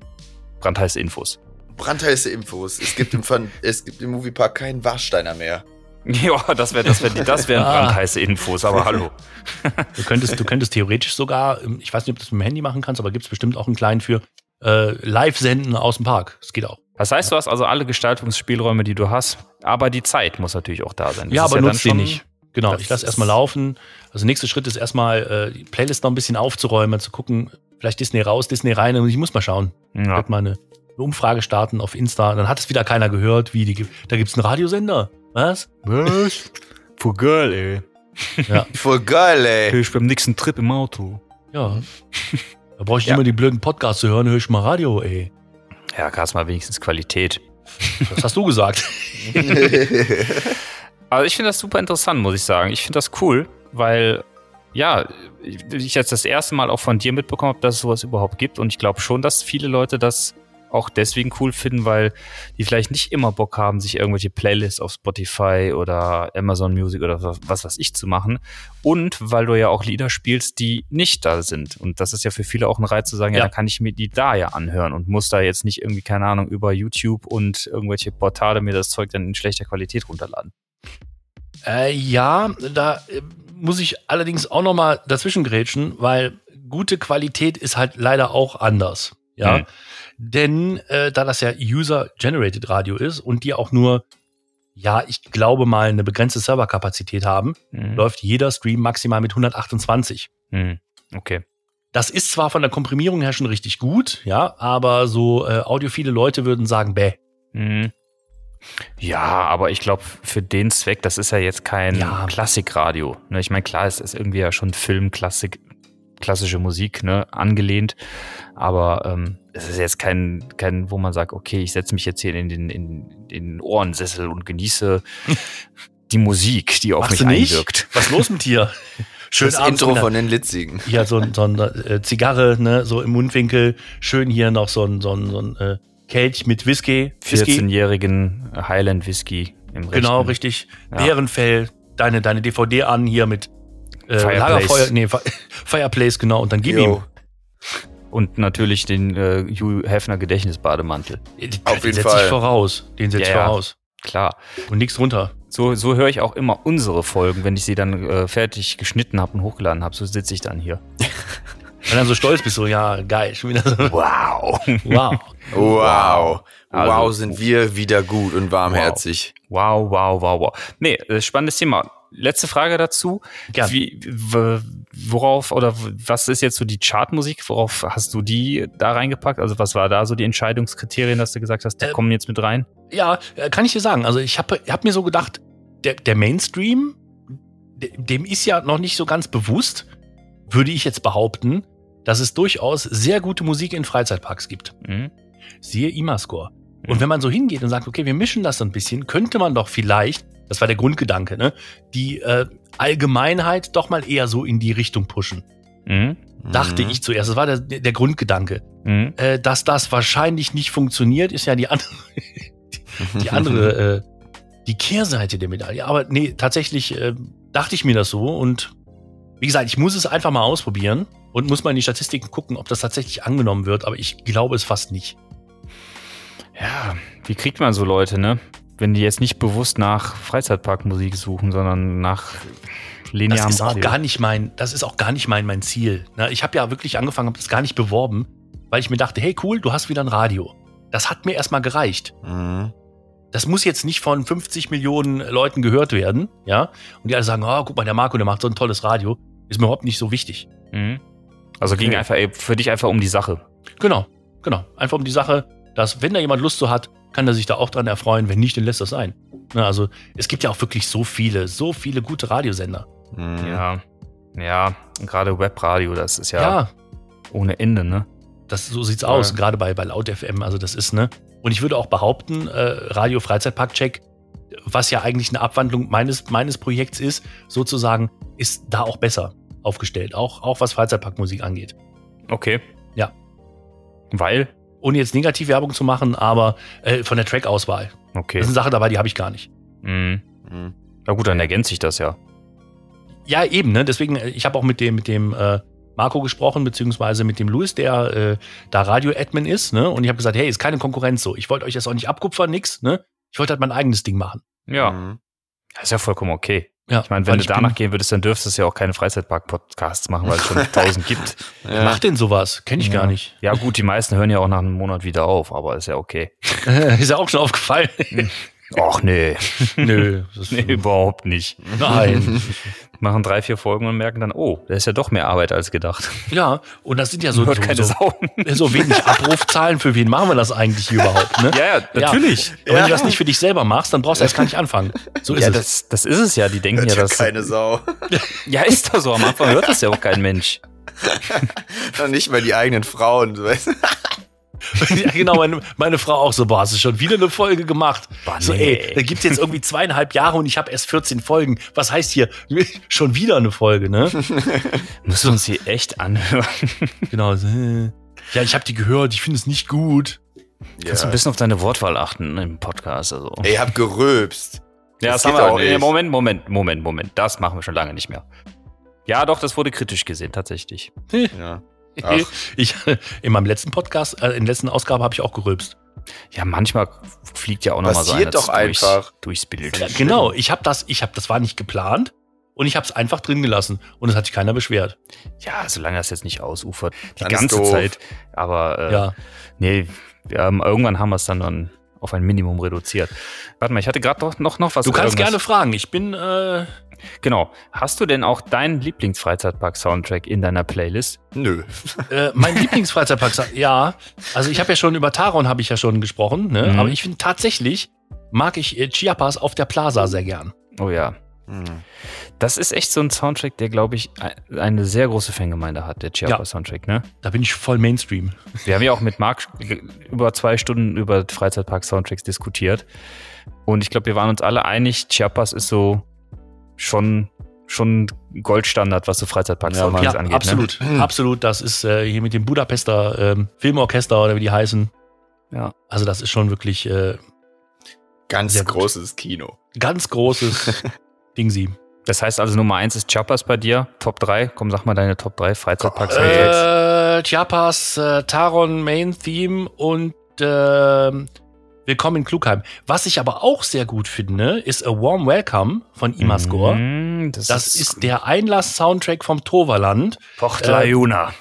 brandheiße Infos. Brandheiße Infos. Es gibt im, Fun es gibt im Moviepark keinen Warsteiner mehr. [LAUGHS] Ja, das wäre das wär, das wären [LAUGHS] Ah. brandheiße Infos, aber hallo. [LAUGHS] Du könntest, du könntest theoretisch sogar, ähm, ich weiß nicht, ob du das mit dem Handy machen kannst, aber gibt es bestimmt auch einen kleinen für äh, Live-Senden aus dem Park. Das geht auch. Das heißt, du hast also alle Gestaltungsspielräume, die du hast, aber die Zeit muss natürlich auch da sein. Das ja, aber dann nutzt schon- nicht. Genau, ich lasse erstmal laufen. Also nächster Schritt ist erstmal äh, die Playlist noch ein bisschen aufzuräumen, zu gucken, vielleicht Disney raus, Disney rein. Und ich muss mal schauen. Ich Ja. werde mal eine, Umfrage starten auf Insta. Dann hat es wieder keiner gehört, wie die, gibt- da gibt's einen Radiosender. Was? Was? [LAUGHS] Voll geil, ey. Ja, [LAUGHS] Voll geil, ey. Hör ich beim nächsten Trip im Auto. ja. Da brauche ich Ja. nicht mehr die blöden Podcasts zu hören, höre ich mal Radio, ey. Ja, kannst mal wenigstens Qualität. Das hast du gesagt. [LAUGHS] Also ich finde das super interessant, muss ich sagen. Ich finde das cool, weil ja, ich jetzt das erste Mal auch von dir mitbekommen habe, dass es sowas überhaupt gibt. Und ich glaube schon, dass viele Leute das auch deswegen cool finden, weil die vielleicht nicht immer Bock haben, sich irgendwelche Playlists auf Spotify oder Amazon Music oder was weiß ich zu machen. Und weil du ja auch Lieder spielst, die nicht da sind. Und das ist ja für viele auch ein Reiz zu sagen, ja, Ja. dann kann ich mir die da ja anhören und muss da jetzt nicht irgendwie, keine Ahnung, über YouTube und irgendwelche Portale mir das Zeug dann in schlechter Qualität runterladen. Äh, ja, da äh, muss ich allerdings auch noch mal dazwischen grätschen, weil gute Qualität ist halt leider auch anders. Ja, Hm. denn äh, da das ja User-Generated Radio ist und die auch nur, ja, ich glaube mal eine begrenzte Serverkapazität haben, Mhm. läuft jeder Stream maximal mit 128. Hm, Okay. Das ist zwar von der Komprimierung her schon richtig gut, ja, aber so äh, audiophile Leute würden sagen, bäh. Mhm. Ja, aber ich glaube, für den Zweck, das ist ja jetzt kein Ja. Klassikradio. Ne? Ich meine, klar, es ist irgendwie ja schon Film, Klassik, klassische Musik, ne, angelehnt. Aber ähm, es ist jetzt kein, kein, wo man sagt, okay, ich setze mich jetzt hier in den, in den Ohrensessel und genieße [LAUGHS] die Musik, die auf Machst mich einwirkt. Was ist los mit dir? [LAUGHS] Schön das abends Intro von den Litzigen. hier so, ein- so eine äh, Zigarre, ne, so im Mundwinkel, schön hier noch so ein, so ein, so ein äh, Kelch mit Whisky. Whisky. 14-jährigen Highland Whisky im Genau, rechten. richtig. Ja. Bärenfell, deine, deine DVD an hier mit äh, Fireplace. Lagerfeuer, nee, Fi- [LAUGHS] Fireplace, genau, und dann gib Jo. Und natürlich den äh, Hugh Hefner Gedächtnisbademantel. ihm. Auf den jeden setz Fall. ich voraus. Den setz ich Ja, ja. voraus. Klar. Und nichts drunter. So, so höre ich auch immer unsere Folgen, wenn ich sie dann äh, fertig geschnitten habe und hochgeladen habe. So sitze ich dann hier. [LAUGHS] Wenn du dann so stolz bist, so, ja, geil, schon wieder so, Wow. [LAUGHS] wow. Wow. Also- wow, sind wir wieder gut und warmherzig. Wow, wow, wow, wow. Nee, äh, spannendes Thema. Letzte Frage dazu. Gern. Wie, worauf oder was ist jetzt so die Chartmusik? Worauf hast du die da reingepackt? Also was war da so die Entscheidungskriterien, dass du gesagt hast, die Äh, kommen jetzt mit rein? Ja, äh, kann ich dir sagen. Also ich habe hab mir so gedacht, der, der Mainstream, de- dem ist ja noch nicht so ganz bewusst, würde ich jetzt behaupten, dass es durchaus sehr gute Musik in Freizeitparks gibt. Mhm. Siehe IMA-Score. Und wenn man so hingeht und sagt, okay, wir mischen das so ein bisschen, könnte man doch vielleicht, das war der Grundgedanke, ne, die äh, Allgemeinheit doch mal eher so in die Richtung pushen. Mhm. Dachte Mhm. ich zuerst. Das war der, der Grundgedanke. Mhm. Äh, dass das wahrscheinlich nicht funktioniert, ist ja die andere, [LAUGHS] die andere, äh, die Kehrseite der Medaille. Aber nee, tatsächlich äh, dachte ich mir das so und wie gesagt, ich muss es einfach mal ausprobieren und muss mal in die Statistiken gucken, ob das tatsächlich angenommen wird, aber ich glaube es fast nicht. Ja, wie kriegt man so Leute, ne? Wenn die jetzt nicht bewusst nach Freizeitparkmusik suchen, sondern nach Das linearem ist auch Radio. gar nicht mein, das ist auch gar nicht mein, mein Ziel. Na, ich habe ja wirklich angefangen, habe das gar nicht beworben, weil ich mir dachte, hey cool, du hast wieder ein Radio. Das hat mir erstmal gereicht. Mhm. Das muss jetzt nicht von 50 Millionen Leuten gehört werden, ja? Und die alle sagen, oh, guck mal, der Marco, der macht so ein tolles Radio. Ist mir überhaupt nicht so wichtig. Mhm. Also ging Okay. einfach ey, für dich einfach um die Sache. Genau, genau. Einfach um die Sache, dass, wenn da jemand Lust so hat, kann er sich da auch dran erfreuen. Wenn nicht, dann lässt das sein. Na, also, es gibt ja auch wirklich so viele, so viele gute Radiosender. Mhm. Ja. Ja, gerade Webradio, das ist ja, Ja, ohne Ende, ne? das, so sieht's Ja. aus, gerade bei, bei Laut FM. Also, das ist, ne? Und ich würde auch behaupten, äh, Radio Freizeitpark-Check, was ja eigentlich eine Abwandlung meines, meines Projekts ist, sozusagen, ist da auch besser aufgestellt. Auch, auch was Freizeitparkmusik angeht. Okay. Ja. Weil? ohne jetzt Negativwerbung zu machen, aber äh, von der Track-Auswahl. Okay. Das sind Sachen dabei, die habe ich gar nicht. Mhm. Hm. Na gut, dann ergänzt sich das ja. Ja, eben, ne? Deswegen, äh, ich habe auch mit dem, mit dem äh, Marco gesprochen, beziehungsweise mit dem Louis, der äh, da Radio-Admin ist, ne? Und ich habe gesagt, hey, ist keine Konkurrenz so. Ich wollte euch das auch nicht abkupfern, nix, ne? Ich wollte halt mein eigenes Ding machen. Ja, Hm. das ist ja vollkommen okay. Ja, Ich meine, wenn du danach gehen würdest, dann dürftest du ja auch keine Freizeitpark-Podcasts machen, weil es schon [LAUGHS] tausend gibt. Ja. Macht denn sowas? Kenne ich Ja. gar nicht. Ja gut, die meisten hören ja auch nach einem Monat wieder auf, aber ist ja okay. [LAUGHS] ist ja auch schon aufgefallen. Ach nee, [LAUGHS] Nö. Nee, überhaupt nicht. Nein. Machen drei, vier Folgen und merken dann, oh, da ist ja doch mehr Arbeit als gedacht. Ja, und das sind ja so, [LAUGHS] Hört so, keine so, Sau. so wenig Abrufzahlen. Für wen machen wir das eigentlich hier überhaupt? Ne? Ja, ja, natürlich. Aber wenn du das nicht für dich selber machst, dann brauchst du erst gar nicht anfangen. So ist Ja, es. das, das ist es ja. Die denken Hört ja, ja dass. keine Sau. [LAUGHS] Ja, ist das so. Am Anfang hört das ja auch kein Mensch. [LAUGHS] Dann nicht mal die eigenen Frauen. Weißt du? [LAUGHS] ja, genau, meine, meine Frau auch so, boah, hast du schon wieder eine Folge gemacht? Boah, So, nee. ey, da gibt's jetzt irgendwie zweieinhalb Jahre und ich habe erst 14 Folgen. Was heißt hier? [LAUGHS] Schon wieder eine Folge, ne? [LAUGHS] Müssen wir uns hier echt anhören. genau. so, äh. Ja, ich habe die gehört, ich finde es nicht gut. Kannst du ein bisschen auf deine Wortwahl achten im Podcast. Also. Ey, hab gerülpst. Ja, Das das, haben wir. auch nicht. Moment, Moment, Moment, Moment. Das machen wir schon lange nicht mehr. Ja, doch, das wurde kritisch gesehen, tatsächlich. Ja. [LAUGHS] Ich, in meinem letzten Podcast, äh, in der letzten Ausgabe habe ich auch gerülpst. Ja, manchmal fliegt ja auch noch mal so einer doch einfach. durchs Bild. Ja, genau, ich habe das, ich habe, das war nicht geplant und ich habe es einfach drin gelassen und es hat sich keiner beschwert. Ja, solange das jetzt nicht ausufert. Die Dann ganze. Zeit. Aber äh, Ja, nee, haben, irgendwann haben wir es dann, dann auf ein Minimum reduziert. Warte mal, ich hatte gerade noch, noch, noch was. du kannst irgendwas- gerne fragen. Ich bin, äh, Genau. Hast du denn auch deinen Lieblingsfreizeitpark-Soundtrack in deiner Playlist? Nö. äh, mein Lieblingsfreizeitpark. [LAUGHS] Ja, also ich habe ja schon über Taron habe ich ja schon gesprochen, ne? Mhm. aber ich finde tatsächlich mag ich äh, Chiapas auf der Plaza sehr gern. Oh ja. Hm. Das ist echt so ein Soundtrack, der, glaube ich, ein- eine sehr große Fangemeinde hat, der Chiapa-Soundtrack, ne? Da bin ich voll Mainstream. Wir haben ja auch mit Marc über zwei Stunden über Freizeitpark-Soundtracks diskutiert. Und ich glaube, wir waren uns alle einig, Chiapas ist so schon, schon Goldstandard, was so Freizeitpark-Soundtracks Ja, angeht. absolut, absolut. Das ist äh, hier mit dem Budapester ähm, Filmorchester oder wie die heißen. Ne? Ja. Also das ist schon wirklich äh, Ganz Sehr gut. großes Kino. ganz großes [LAUGHS] Ding sie. Das heißt also, Nummer eins ist Chiapas bei dir, Top 3. Komm, sag mal deine Top 3 Freizeitpark-Soundtracks. Äh, Chiapas, äh, Taron Main Theme und ähm, Willkommen in Klugheim. Was ich aber auch sehr gut finde, ist A Warm Welcome von Imascore. Mhm, das, Das ist der Einlass-Soundtrack vom Toverland. Port äh, Lajuna.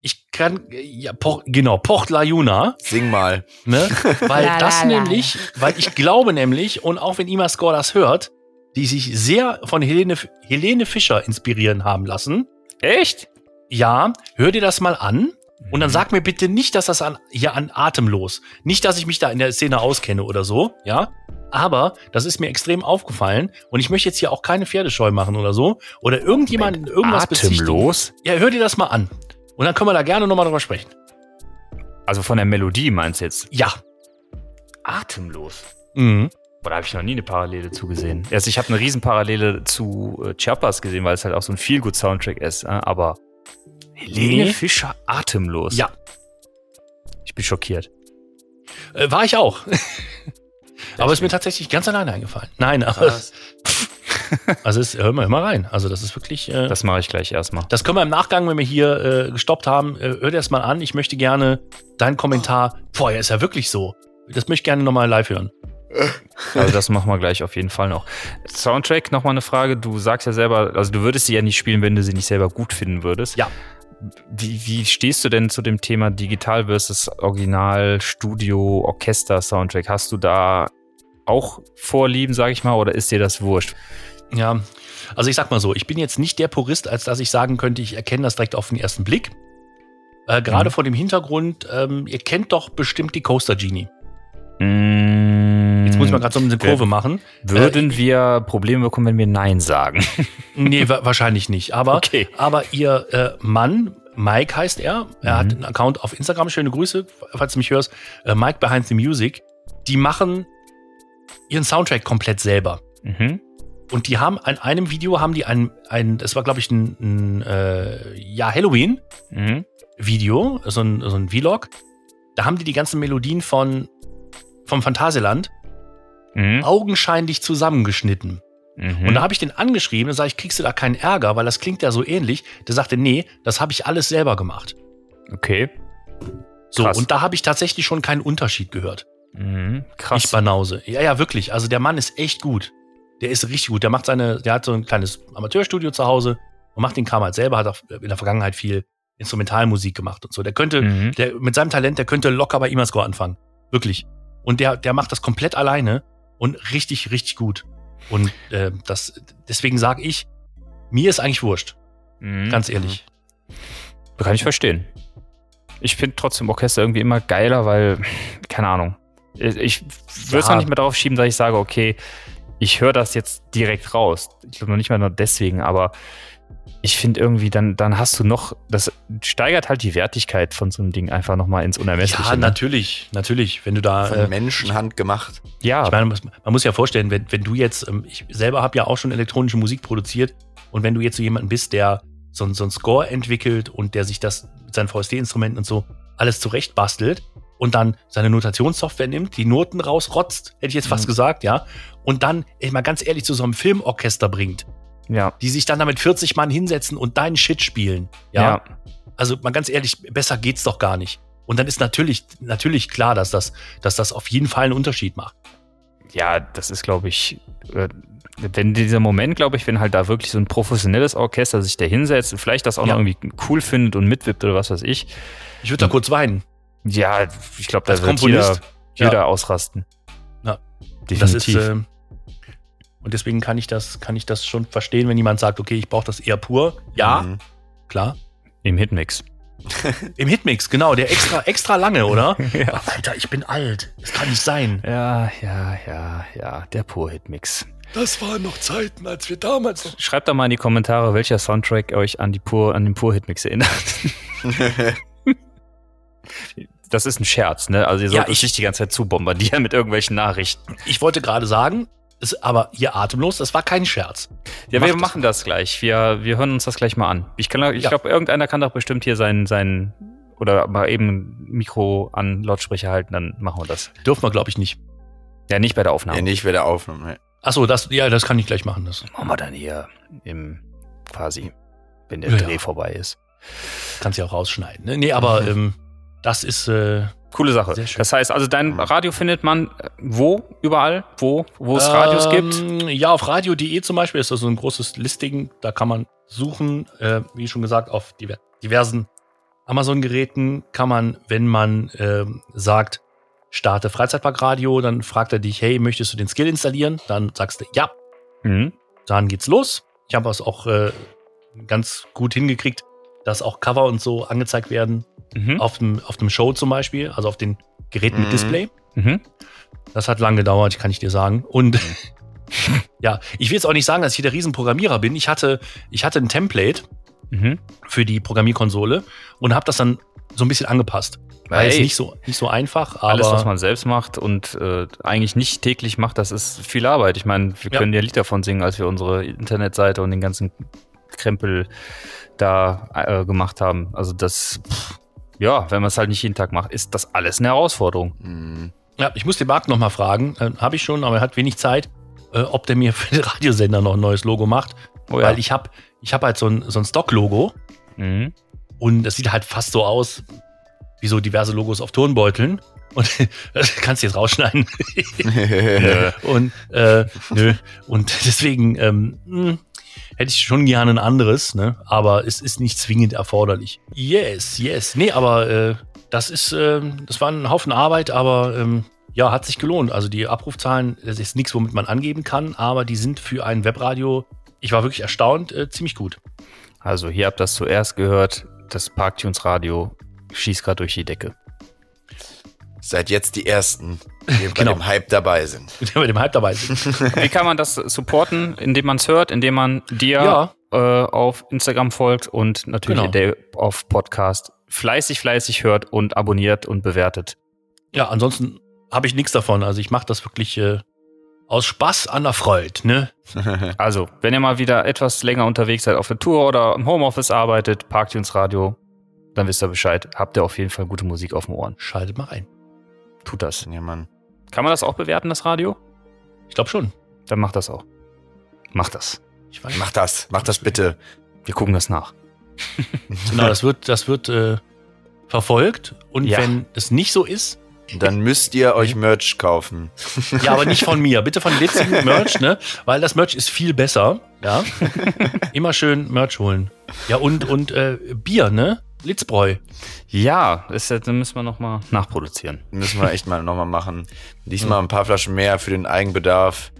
Ich kann, ja, Por, genau, Port Lajuna, Sing mal. ne? [LAUGHS] Weil La, das la, la. nämlich, weil ich glaube nämlich, und auch wenn Imascore das hört, die sich sehr von Helene, Helene Fischer inspirieren haben lassen. Echt? Ja, hör dir das mal an. Und dann sag mir bitte nicht, dass das an, hier an atemlos. Nicht, dass ich mich da in der Szene auskenne oder so, ja. Aber das ist mir extrem aufgefallen und ich möchte jetzt hier auch keine Pferdescheu machen oder so. Oder irgendjemanden irgendwas bezichtigen. Atemlos? Ja, hör dir das mal an. Und dann können wir da gerne nochmal drüber sprechen. Also von der Melodie meinst du jetzt? Ja. Atemlos. Mhm. Boah, da habe ich noch nie eine Parallele zugesehen. Also ich habe eine Riesenparallele zu äh, Chiapas gesehen, weil es halt auch so ein Feel-Good-Soundtrack ist. Äh, aber Helene Nee. Fischer atemlos. Ja. Ich bin schockiert. Äh, war ich auch. [LAUGHS] aber ist mir tatsächlich ganz alleine eingefallen. Nein, aber es, [LAUGHS] also es, hör, mal, hör mal rein. Also das ist wirklich. Äh, das, mache ich gleich erstmal. das können wir im Nachgang, wenn wir hier äh, gestoppt haben, äh, hör dir das mal an. Ich möchte gerne deinen Kommentar. Boah, ja, ist ja wirklich so. Das möchte ich gerne nochmal live hören. Also das machen wir gleich auf jeden Fall noch. Soundtrack, nochmal eine Frage. Du sagst ja selber, also du würdest sie ja nicht spielen, wenn du sie nicht selber gut finden würdest. Ja. Wie, wie stehst du denn zu dem Thema Digital versus Original, Studio, Orchester, Soundtrack? Hast du da auch Vorlieben, sag ich mal, oder ist dir das wurscht? Ja, also ich sag mal so, ich bin jetzt nicht der Purist, als dass ich sagen könnte, ich erkenne das direkt auf den ersten Blick. Äh, Gerade Mhm. vor dem Hintergrund, ähm, ihr kennt doch bestimmt die Coaster Genie. Mm, Jetzt muss ich mal gerade so eine Kurve machen. Würden wir Probleme bekommen, wenn wir Nein sagen? [LAUGHS] Nee, wa wahrscheinlich nicht. Aber, Okay. aber ihr äh, Mann, Mike heißt er, er Mhm. hat einen Account auf Instagram, schöne Grüße, falls du mich hörst, äh, Mike Behind the Music, die machen ihren Soundtrack komplett selber. Mhm. Und die haben an einem Video haben die ein, ein das war glaube ich ein, ein äh, ja Halloween Mhm. Video, so ein, so ein Vlog. da haben die die ganzen Melodien von vom Phantasialand Mhm. augenscheinlich zusammengeschnitten. Mhm. Und da habe ich den angeschrieben und sage ich, kriegst du da keinen Ärger, weil das klingt ja so ähnlich. Der sagte, nee, das habe ich alles selber gemacht. okay. So, Krass. und da habe ich tatsächlich schon keinen Unterschied gehört. Mhm. Ich Krass. Banause. Ja, ja, wirklich. Also der Mann ist echt gut. Der ist richtig gut. Der macht seine, der hat so ein kleines Amateurstudio zu Hause und macht den Kram halt selber, hat auch in der Vergangenheit viel Instrumentalmusik gemacht und so. Der könnte, Mhm. der, mit seinem Talent, der könnte locker bei Imascore anfangen. Wirklich. Und der, der macht das komplett alleine und richtig, richtig gut. Und äh, das, deswegen sage ich, mir ist eigentlich wurscht, Mhm. ganz ehrlich. Kann ich verstehen. Ich finde trotzdem Orchester irgendwie immer geiler, weil, keine Ahnung. Ich- würde es Ja. noch nicht mehr darauf schieben, dass ich sage, okay, ich höre das jetzt direkt raus. Ich glaube noch nicht mal nur deswegen, aber ich finde irgendwie, dann, dann hast du noch, das steigert halt die Wertigkeit von so einem Ding einfach nochmal ins Unermessliche. Ja, ne? natürlich, natürlich. Wenn du da. Von äh, Menschenhand gemacht. Ja, Ich meine, man man muss ja vorstellen, wenn, wenn du jetzt, ähm, ich selber habe ja auch schon elektronische Musik produziert und wenn du jetzt so jemanden bist, der so, ein- so einen Score entwickelt und der sich das mit seinen VST-Instrumenten und so alles zurecht bastelt und dann seine Notationssoftware nimmt, die Noten rausrotzt, hätte ich jetzt fast Mhm. gesagt, ja, und dann, ey, mal ganz ehrlich, zu so einem Filmorchester bringt, ja, die sich dann damit 40 Mann hinsetzen und deinen Shit spielen, ja. ja. Also mal ganz ehrlich, besser geht's doch gar nicht. Und dann ist natürlich, natürlich klar, dass das, dass das auf jeden Fall einen Unterschied macht. ja, das ist, glaube ich, äh, wenn dieser Moment, glaube ich, wenn halt da wirklich so ein professionelles Orchester sich da hinsetzt und vielleicht das auch Ja. noch irgendwie cool findet und mitwippt oder was weiß ich. Ich würde da kurz weinen. Ja, ich glaube, da Als wird jeder, Komponist? jeder Ja. ausrasten. Ja. Definitiv. Das ist, äh, und deswegen kann ich das, kann ich das schon verstehen, wenn jemand sagt, okay, ich brauche das eher pur. Ja, Mhm. klar. Im Hitmix. [LAUGHS] Im Hitmix, genau, der extra, extra lange, oder? [LAUGHS] Ja. Alter, ich bin alt. Das kann nicht sein. Ja, ja, ja, ja, der Pur-Hitmix. Das waren noch Zeiten, als wir damals noch. Schreibt doch mal in die Kommentare, welcher Soundtrack euch an, die Pur, an den Pur-Hitmix erinnert. [LAUGHS] Das ist ein Scherz, ne? Also ihr Ja, sollt uns ich- nicht die ganze Zeit zu bombardieren mit irgendwelchen Nachrichten. Ich wollte gerade sagen, ist aber hier atemlos, das war kein Scherz. Ja, Macht wir machen das gleich. Wir, wir hören uns das gleich mal an. Ich, kann- ich Ja. glaube, irgendeiner kann doch bestimmt hier sein, sein oder mal eben ein Mikro an Lautsprecher halten, dann machen wir das. Dürfen wir, glaube ich, nicht. Ja, nicht bei der Aufnahme. Ja, nicht bei der Aufnahme. Achso, das, ja, das kann ich gleich machen. Das Machen wir dann hier im quasi, wenn der Ja. Dreh vorbei ist. kannst du ja auch rausschneiden. Ne? Nee, aber Mhm. ähm, das ist, äh, Coole Sache. Das heißt, also dein. Radio findet man äh, wo? Überall? Wo? Wo es Radios gibt? Ähm, Ja, auf radio.de zum Beispiel ist das so ein großes Listing. Da kann man suchen, äh, wie schon gesagt, auf diver diversen Amazon-Geräten kann man, wenn man ähm, sagt, starte Freizeitparkradio, dann fragt er dich, hey, möchtest du den Skill installieren? Dann sagst du ja, Mhm. dann geht's los. Ich habe es auch äh, ganz gut hingekriegt, dass auch Cover und so angezeigt werden Mhm. auf dem, auf dem Show zum Beispiel, also auf den Geräten mit Mhm. Display. Mhm. Das hat lange gedauert, kann ich dir sagen. Und [LAUGHS] ja, ich will jetzt auch nicht sagen, dass ich hier der Riesenprogrammierer bin. Ich hatte, ich hatte ein Template Mhm. für die Programmierkonsole und habe das dann so ein bisschen angepasst. War jetzt Ey. nicht so, nicht so einfach, aber Alles, was man selbst macht und äh, eigentlich nicht täglich macht, das ist viel Arbeit. Ich meine, wir Ja. können ja Lied davon singen, als wir unsere Internetseite und den ganzen Krempel da äh, gemacht haben. Also das, pff, ja, wenn man es halt nicht jeden Tag macht, ist das alles eine Herausforderung. Mhm. ja, ich muss den Marc noch mal fragen. Äh, habe ich schon, aber er hat wenig Zeit, äh, ob der mir [LAUGHS] für den Radiosender noch ein neues Logo macht. Oh Weil ich habe ich hab halt so ein, so ein Stock-Logo Mhm. und das sieht halt fast so aus wie so diverse Logos auf Turnbeuteln. Und [LAUGHS] das kannst du jetzt rausschneiden. Nö. [LAUGHS] Und äh, nö. Und deswegen ähm, mh, hätte ich schon gerne ein anderes, ne? Aber es ist nicht zwingend erforderlich. Yes, yes. Nee, aber äh, das ist, ähm, das war ein Haufen Arbeit, aber ähm, ja, hat sich gelohnt. Also die Abrufzahlen, das ist nichts, womit man angeben kann, aber die sind für ein Webradio, ich war wirklich erstaunt, äh, ziemlich gut. Also hier habt ihr das zuerst gehört. Das Parktunes Radio schießt gerade durch die Decke. Seid jetzt die Ersten, die bei Genau. dem Hype dabei sind. [LAUGHS] Der mit dem Hype dabei sind. Wie kann man das supporten? Indem man es hört, indem man dir Ja. äh, auf Instagram folgt und natürlich Genau. auf Podcast fleißig, fleißig hört und abonniert und bewertet. Ja, ansonsten habe ich nichts davon. Also ich mache das wirklich äh, aus Spaß an der Freude, ne? [LAUGHS] Also, wenn ihr mal wieder etwas länger unterwegs seid auf der Tour oder im Homeoffice arbeitet, Parktunes Radio dann wisst ihr Bescheid. Habt ihr auf jeden Fall gute Musik auf dem Ohren. Schaltet mal ein. Tut das. Ja, Mann. Kann man das auch bewerten, das Radio? Ich glaube schon. Dann macht das auch. Macht das. Ich weiß. Mach das, mach das bitte. Wir gucken das nach. [LAUGHS] Genau, das wird, das wird äh, verfolgt. Und Ja. wenn es nicht so ist, Dann müsst ihr euch Merch kaufen. ja, aber nicht von mir. Bitte von Litzigen [LAUGHS] Merch, ne? Weil das Merch ist viel besser. Ja. Immer schön Merch holen. Ja, und, und äh, Bier, ne? Litzbräu. Ja, ist, ja- dann müssen wir nochmal nachproduzieren. Müssen wir echt mal nochmal machen. [LAUGHS] Diesmal ein paar Flaschen mehr für den Eigenbedarf.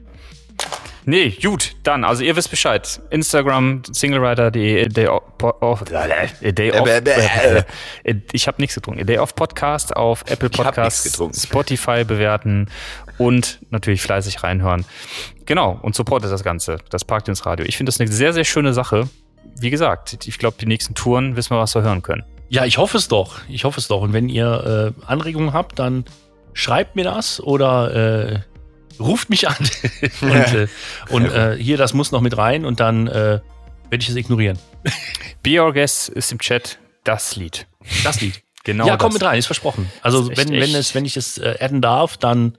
Nee, gut, dann, also ihr wisst Bescheid. Instagram, singlerider.de, Day of, äh, [LAUGHS] Day of, Äh, [LAUGHS] ich habe nichts getrunken. Day of Podcast auf Apple Podcasts. Spotify bewerten und natürlich fleißig reinhören. Genau, und supportet das Ganze, das Parkt ins Radio. Ich finde das eine sehr, sehr schöne Sache. Wie gesagt, ich glaube, die nächsten Touren wissen wir, was wir hören können. Ja, ich hoffe es doch. Ich hoffe es doch. Und wenn ihr äh, Anregungen habt, dann schreibt mir das oder äh, ruft mich an. [LAUGHS] und äh, [LAUGHS] und äh, hier, das muss noch mit rein und dann äh, werde ich es ignorieren. Be Our Guest ist im Chat das Lied. Das Lied. Genau ja, komm mit rein, ist versprochen. Also ist echt, wenn, es, wenn ich es äh, adden darf, dann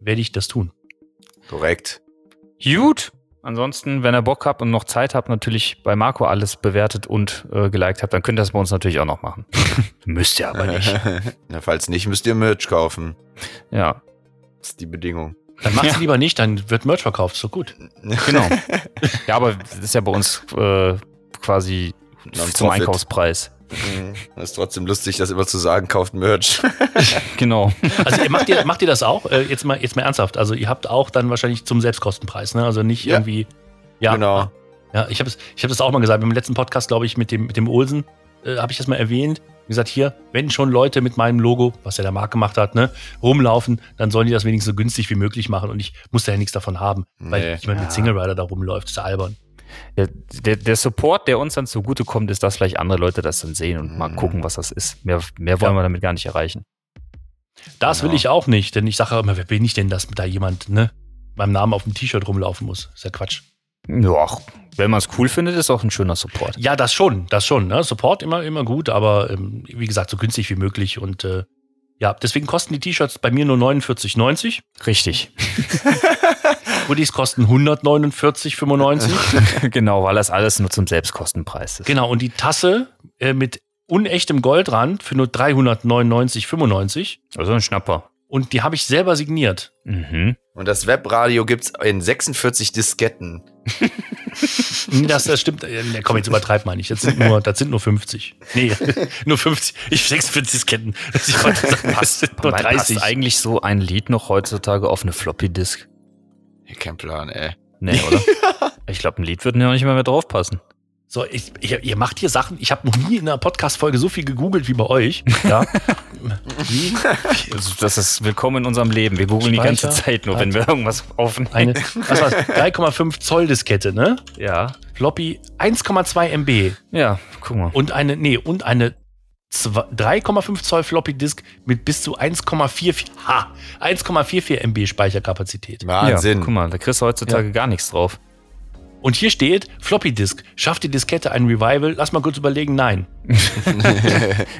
werde ich das tun. Korrekt. Gut. Ansonsten, wenn ihr Bock habt und noch Zeit habt, natürlich bei Marco alles bewertet und äh, geliked habt, dann könnt ihr das bei uns natürlich auch noch machen. [LAUGHS] Müsst ihr aber nicht. [LAUGHS] Na, falls nicht, müsst ihr Merch kaufen. Ja, Das ist die Bedingung. Dann macht's Ja. lieber nicht, dann wird Merch verkauft. So gut. genau. [LAUGHS] ja, aber das ist ja bei uns äh, quasi zum Einkaufspreis. Mhm. Das ist trotzdem lustig, das immer zu sagen, kauft Merch. [LAUGHS] Genau. Also ihr macht ihr, macht ihr das auch? Äh, jetzt, mal, jetzt mal ernsthaft. Also ihr habt auch dann wahrscheinlich zum Selbstkostenpreis, ne? Also nicht Ja. irgendwie. Ja, Genau. Ja, ich habe ich hab das auch mal gesagt. Beim letzten Podcast, glaube ich, mit dem, mit dem Olsen, äh, habe ich das mal erwähnt. Wie gesagt, hier, wenn schon Leute mit meinem Logo, was ja der Marc gemacht hat, ne, rumlaufen, dann sollen die das wenigstens so günstig wie möglich machen und ich muss da ja nichts davon haben, weil Nee. jemand mit Single Rider da rumläuft, ist ja albern. Der, der, der Support, der uns dann zugutekommt, ist, dass vielleicht andere Leute das dann sehen und mal Mhm. gucken, was das ist. Mehr, mehr wollen Ja. wir damit gar nicht erreichen. Das Genau. will ich auch nicht, denn ich sage immer, wer bin ich denn, dass da jemand, ne, beim Namen auf dem T-Shirt rumlaufen muss? Ist ja Quatsch. Ja, wenn man es cool findet, ist auch ein schöner Support. Ja, das schon, das schon. Ne? Support immer, immer gut, aber ähm, wie gesagt, so günstig wie möglich. Und äh, ja, deswegen kosten die T-Shirts bei mir nur 49,90. Richtig. [LAUGHS] Hoodies kosten 149,95. [LAUGHS] genau, weil das alles nur zum Selbstkostenpreis ist. genau, und die Tasse äh, mit unechtem Goldrand für nur 399,95. Also ein Schnapper. Und die habe ich selber signiert. Mhm. Und das Webradio gibt's in 46 Disketten. Nee, Das, das stimmt. Äh, nee, komm, jetzt übertreib mal nicht. Das sind nur, das sind nur 50. Nee, [LAUGHS] nur 50. Ich 46 Disketten. Ich wollte sagen, das sind [LAUGHS] nur Wobei 30. Passt eigentlich so ein Lied noch heutzutage auf eine Floppy-Disk? Kein Plan, ey. Nee, [LAUGHS] oder? ich glaube, ein Lied würde ja nicht mehr, mehr draufpassen. So, ich, ihr, ihr macht hier Sachen. Ich habe noch nie in einer Podcast-Folge so viel gegoogelt wie bei euch. Ja. [LAUGHS] wie? Also, das ist willkommen in unserem Leben. Wir googeln die ganze. Zeit nur, wenn wir irgendwas aufnehmen. Eine, was war's? 3,5 Zoll Diskette, ne? ja. Floppy 1,2 MB Ja, guck mal. und eine, nee, und eine 3,5 Zoll Floppy Disk mit bis zu 1,44 ha, 1,44 MB Speicherkapazität. Wahnsinn. Ja, guck mal, da kriegst du heutzutage gar nichts drauf. Und hier steht Floppy Disk. Schafft die Diskette ein Revival? Lass mal kurz überlegen. Nein. [LAUGHS]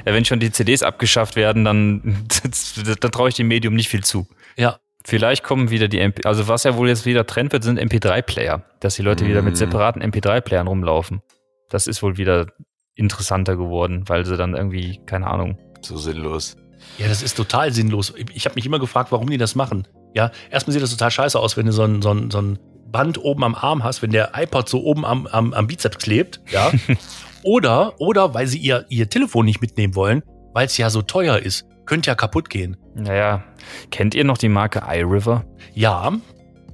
Ja, wenn schon die CDs abgeschafft werden, dann [LAUGHS] da traue ich dem Medium nicht viel zu. Ja. Vielleicht kommen wieder die MP, also was ja wohl jetzt wieder Trend wird, sind MP3-Player. Dass die Leute wieder mit Mm. separaten MP3-Playern rumlaufen. Das ist wohl wieder interessanter geworden, weil sie dann irgendwie, keine Ahnung. So sinnlos. Ja, das ist total sinnlos. Ich habe mich immer gefragt, warum die das machen. Ja, erstmal sieht das total scheiße aus, wenn du so ein, so ein, so ein Band oben am Arm hast, wenn der iPod so oben am, am, am Bizeps klebt, ja. [LAUGHS] oder, oder weil sie ihr, ihr Telefon nicht mitnehmen wollen, weil es ja so teuer ist. Könnte ja kaputt gehen. Naja, kennt ihr noch die Marke iRiver? Ja,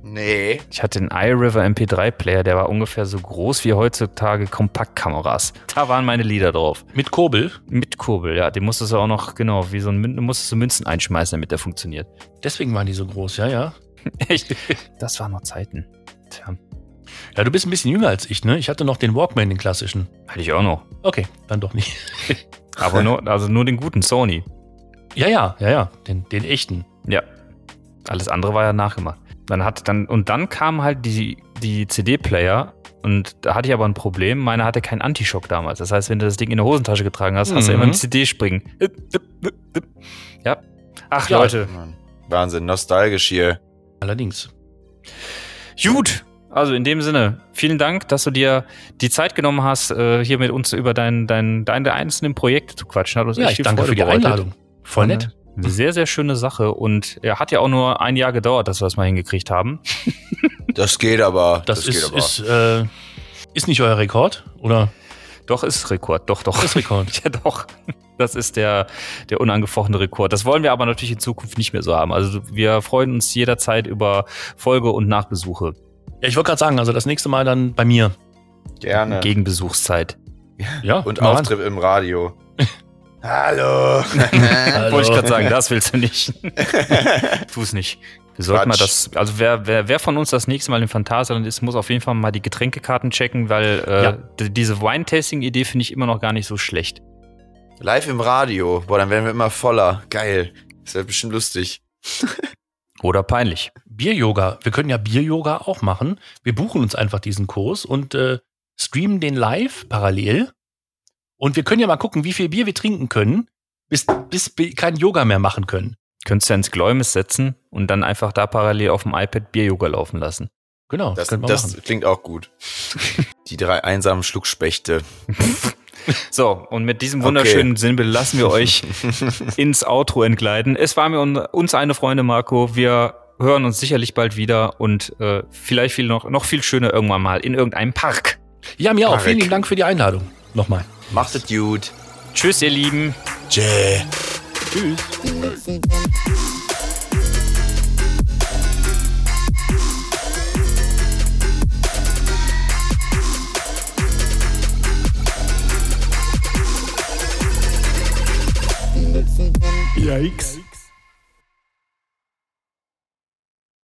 Nee. Ich hatte den iRiver MP3-Player, der war ungefähr so groß wie heutzutage Kompaktkameras. Da waren meine Lieder drauf. mit Kurbel. Mit Kurbel, ja. Den musstest du auch noch, genau, wie so ein Mün- du musstest du Münzen einschmeißen, damit der funktioniert. Deswegen waren die so groß, ja, ja. [LAUGHS] Echt? Das waren noch Zeiten. Tja, Ja, du bist ein bisschen jünger als ich, ne? Ich hatte noch den Walkman, den klassischen. hatte ich auch noch. Okay, dann doch nicht. [LAUGHS] Aber nur, also nur den guten Sony. Ja, ja, ja, ja, den, den echten. Ja. Alles andere war ja nachgemacht. Dann hat dann, und dann kamen halt die, die CD-Player Und da hatte ich aber ein Problem. Meiner hatte keinen Antischock damals. Das heißt, wenn du das Ding in der Hosentasche getragen hast, hast du Mhm. immer einen CD-Springen. Ja. Ach, Ja. Leute. Mann. Wahnsinn, nostalgisch hier. Allerdings. Gut. Also in dem Sinne, vielen Dank, dass du dir die Zeit genommen hast, äh, hier mit uns über dein, dein, deine einzelnen Projekte zu quatschen. Hat uns Ja, echt ich viel danke Freude für die bereitet. Einladung. Voll nett. Eine sehr, sehr schöne Sache. Und er hat ja auch nur ein Jahr gedauert, dass wir das mal hingekriegt haben. [LAUGHS] Das geht aber. Das, geht ist, aber. ist, äh, ist nicht euer Rekord, oder? Doch, ist Rekord. Doch, doch. Ist Rekord. [LAUGHS] Ja, doch. Das ist der, der unangefochtene Rekord. Das wollen wir aber natürlich in Zukunft nicht mehr so haben. Also wir freuen uns jederzeit über Folge- und Nachbesuche. Ja, ich wollte gerade sagen, also das nächste Mal dann bei mir. Gerne. Gegen Besuchszeit. Ja, Und. Auftritt im Radio. [LAUGHS] Hallo. Hallo. Wollte ich gerade sagen, das willst du nicht. [LAUGHS] tu es nicht. Wir sollten mal das, also wer, wer, wer von uns das nächste Mal im Phantasialand ist, muss auf jeden Fall mal die Getränkekarten checken, weil äh, Ja. diese Wine-Tasting-Idee finde ich immer noch gar nicht so schlecht. Live im Radio. Boah, dann werden wir immer voller. Geil. Das wird bestimmt lustig. [LAUGHS] Oder peinlich. Bier-Yoga. Wir können ja Bier-Yoga auch machen. Wir buchen uns einfach diesen Kurs und äh, streamen den live parallel. Und wir können ja mal gucken, wie viel Bier wir trinken können, bis, bis wir kein Yoga mehr machen können. Könntest du ja ins Gläumes setzen und dann einfach da parallel auf dem iPad Bier-Yoga laufen lassen. Genau, Das, das machen. klingt auch gut. [LAUGHS] Die drei einsamen Schluckspechte. So, und mit diesem wunderschönen Sinnbild lassen wir euch [LAUGHS] ins Outro entgleiten. Es war mir un uns eine Freunde, Marco. Wir hören uns sicherlich bald wieder und äh, vielleicht viel noch, noch viel schöner irgendwann mal in irgendeinem Park. Ja, mir auch. Marek. Vielen lieben Dank für die Einladung. Nochmal. Macht es gut. Tschüss, ihr Lieben. Tschä. Tschüss. Yikes.